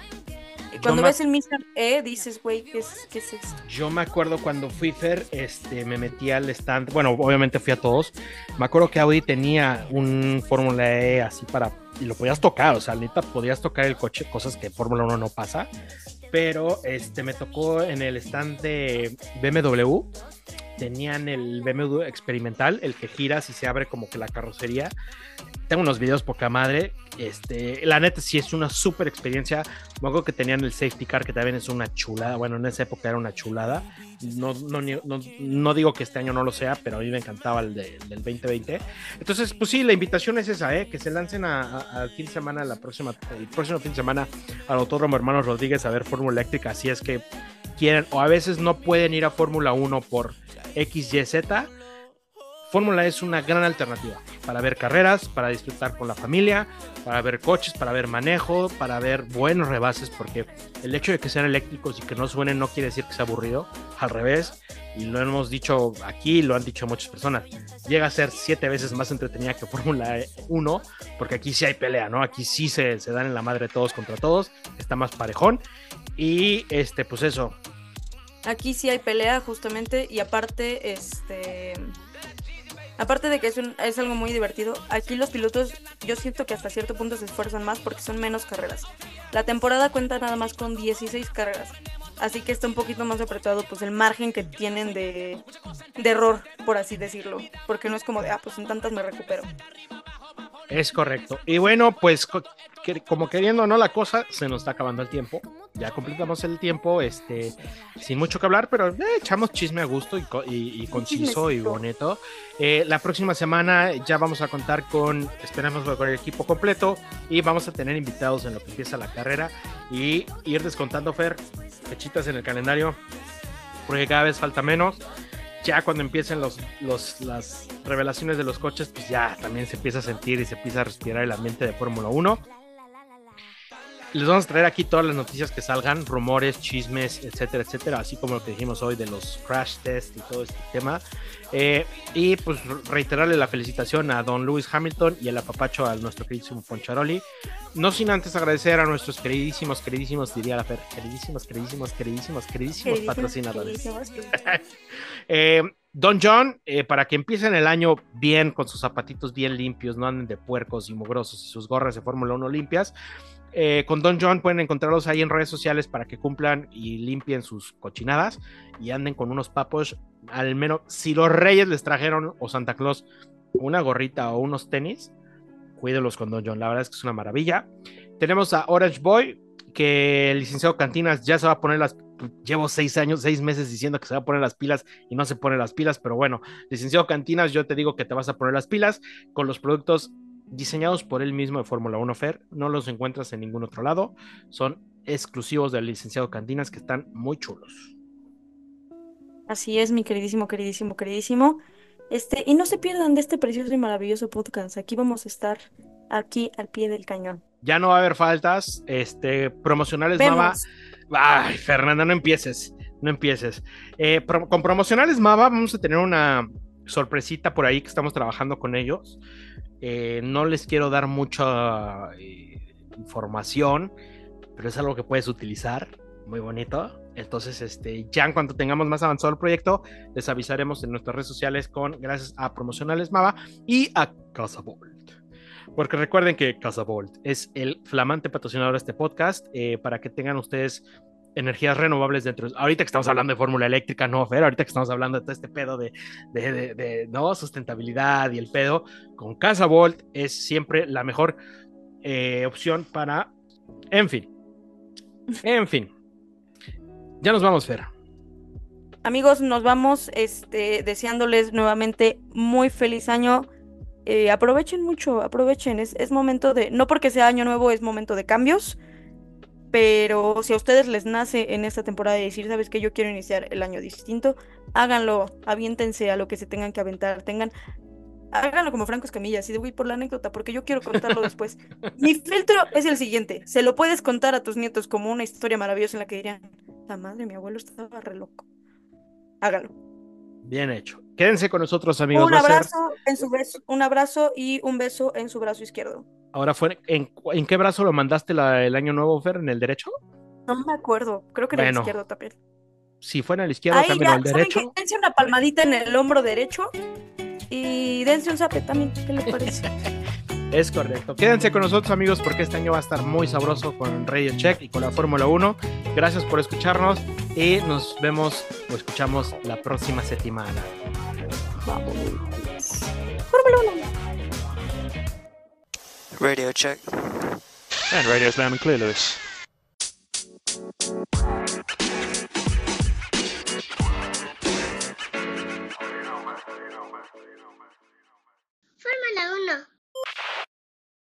Cuando ves el Mr. E, dices, güey, ¿qué es, ¿qué es esto? Yo me acuerdo cuando fui Fer, este, me metí al stand. Bueno, obviamente fui a todos. Me acuerdo que Audi tenía un Fórmula E así para. Y lo podías tocar, o sea, neta, podías tocar el coche, cosas que Fórmula 1 no pasa. Pero este, me tocó en el stand de BMW. Tenían el BMW experimental, el que giras y se abre como que la carrocería. Tengo unos videos poca madre. Este, la neta sí es una súper experiencia. Me que tenían el safety car, que también es una chulada. Bueno, en esa época era una chulada. No, no, no, no digo que este año no lo sea, pero a mí me encantaba el de- del 2020. Entonces, pues sí, la invitación es esa, ¿eh? que se lancen al fin de semana, la próxima, el próximo fin de semana al Autódromo Hermanos Rodríguez a ver Fórmula Eléctrica. Si es que quieren, o a veces no pueden ir a Fórmula 1 por XYZ. Fórmula es una gran alternativa. para ver carreras, para disfrutar con la familia, para ver coches, para ver manejo, para ver buenos rebases, porque el hecho de que sean eléctricos y que no suenen no quiere decir que sea aburrido, al revés, y lo hemos dicho aquí, lo han dicho muchas personas, llega a ser siete veces más entretenida que Fórmula 1, porque aquí sí hay pelea, ¿no? Aquí sí se, se dan en la madre todos contra todos, está más parejón, y este, pues eso, Aquí sí hay pelea, justamente, y aparte, este. Aparte de que es, un- es algo muy divertido, aquí los pilotos yo siento que hasta cierto punto se esfuerzan más porque son menos carreras. La temporada cuenta nada más con 16 carreras, así que está un poquito más apretado pues el margen que tienen de, de error, por así decirlo, porque no es como de, ah, pues en tantas me recupero. Es correcto. Y bueno, pues que- como queriendo o no la cosa, se nos está acabando el tiempo. Ya completamos el tiempo, este, sin mucho que hablar, pero eh, echamos chisme a gusto y, y- y conciso y bonito. Eh, la próxima semana ya vamos a contar con, esperamos con el equipo completo y vamos a tener invitados en lo que empieza la carrera y ir descontando, Fer, fechitas en el calendario, porque cada vez falta menos ya cuando empiecen los, los- las revelaciones de los coches, pues ya también se empieza a sentir y se empieza a respirar el ambiente de Fórmula 1. Les vamos a traer aquí todas las noticias que salgan, rumores, chismes, etcétera, etcétera, así como lo que dijimos hoy de los crash test y todo este tema. Eh, y pues reiterarle la felicitación a don Lewis Hamilton y el apapacho a nuestro queridísimo Poncharoli. No sin antes agradecer a nuestros queridísimos, queridísimos, diría la Fer, queridísimos, queridísimos, queridísimos, queridísimos patrocinadores. Eh, Don John, eh, para que empiecen el año bien, con sus zapatitos bien limpios, no anden de puercos y mugrosos y sus gorras de Fórmula 1 limpias. Eh, con Don John pueden encontrarlos ahí en redes sociales para que cumplan y limpien sus cochinadas y anden con unos papos. Al menos, si los reyes les trajeron o Santa Claus una gorrita o unos tenis, cuídelos con Don John. La verdad es que es una maravilla. Tenemos a Orange Boy, que el licenciado Cantinas ya se va a poner las. Llevo seis años, seis meses diciendo que se va a poner las pilas y no se pone las pilas, pero bueno, licenciado Cantinas, yo te digo que te vas a poner las pilas con los productos diseñados por él mismo de Fórmula 1 Fer. No los encuentras en ningún otro lado. Son exclusivos del licenciado Cantinas que están muy chulos. Así es, mi queridísimo, queridísimo, queridísimo. Este, y no se pierdan de este precioso y maravilloso podcast. Aquí vamos a estar, aquí al pie del cañón. Ya no va a haber faltas. Este, promocionales, Mava. Ay, Fernanda, no empieces, no empieces. Eh, pro- con promocionales Mava vamos a tener una sorpresita por ahí que estamos trabajando con ellos. Eh, no les quiero dar mucha eh, información, pero es algo que puedes utilizar, muy bonito. Entonces, este, ya en cuanto tengamos más avanzado el proyecto, les avisaremos en nuestras redes sociales con gracias a Promocionales Mava y a Casa Bolt. Porque recuerden que Casa Volt es el flamante patrocinador de este podcast eh, para que tengan ustedes energías renovables dentro. Ahorita que estamos hablando de fórmula eléctrica, no, Fer, ahorita que estamos hablando de todo este pedo de, de, de- no sustentabilidad y el pedo, con Casa Volt es siempre la mejor eh, opción para. En fin. En fin. Ya nos vamos, Fer. Amigos, nos vamos este, deseándoles nuevamente muy feliz año. Eh, aprovechen mucho, aprovechen. Es momento de, no porque sea año nuevo, es momento de cambios. Pero si a ustedes les nace en esta temporada de decir, sabes que yo quiero iniciar el año distinto, háganlo, aviéntense a lo que se tengan que aventar, tengan, háganlo como Franco Escamilla, así de voy por la anécdota, porque yo quiero contarlo después. Mi filtro es el siguiente, se lo puedes contar a tus nietos como una historia maravillosa en la que dirían, la madre, mi abuelo estaba re loco. Háganlo. Bien hecho. Quédense con nosotros, amigos. Un ser- abrazo en su beso, un abrazo y un beso en su brazo izquierdo. Ahora fue. ¿En, en qué brazo lo mandaste la- el año nuevo, Fer? ¿En el derecho? No me acuerdo, creo que era el izquierdo también. Si fue en el izquierdo, Ahí ya, al ¿saben derecho. qué? Dense una palmadita en el hombro derecho y dense un zape también, ¿qué les parece? Es correcto. Quédense con nosotros, amigos, porque este año va a estar muy sabroso con Radio Check y con la Fórmula 1. Gracias por escucharnos y nos vemos o escuchamos la próxima semana. Vamos. Fórmula 1. Radio check. And radio's loud and clear, Lewis. Fórmula 1.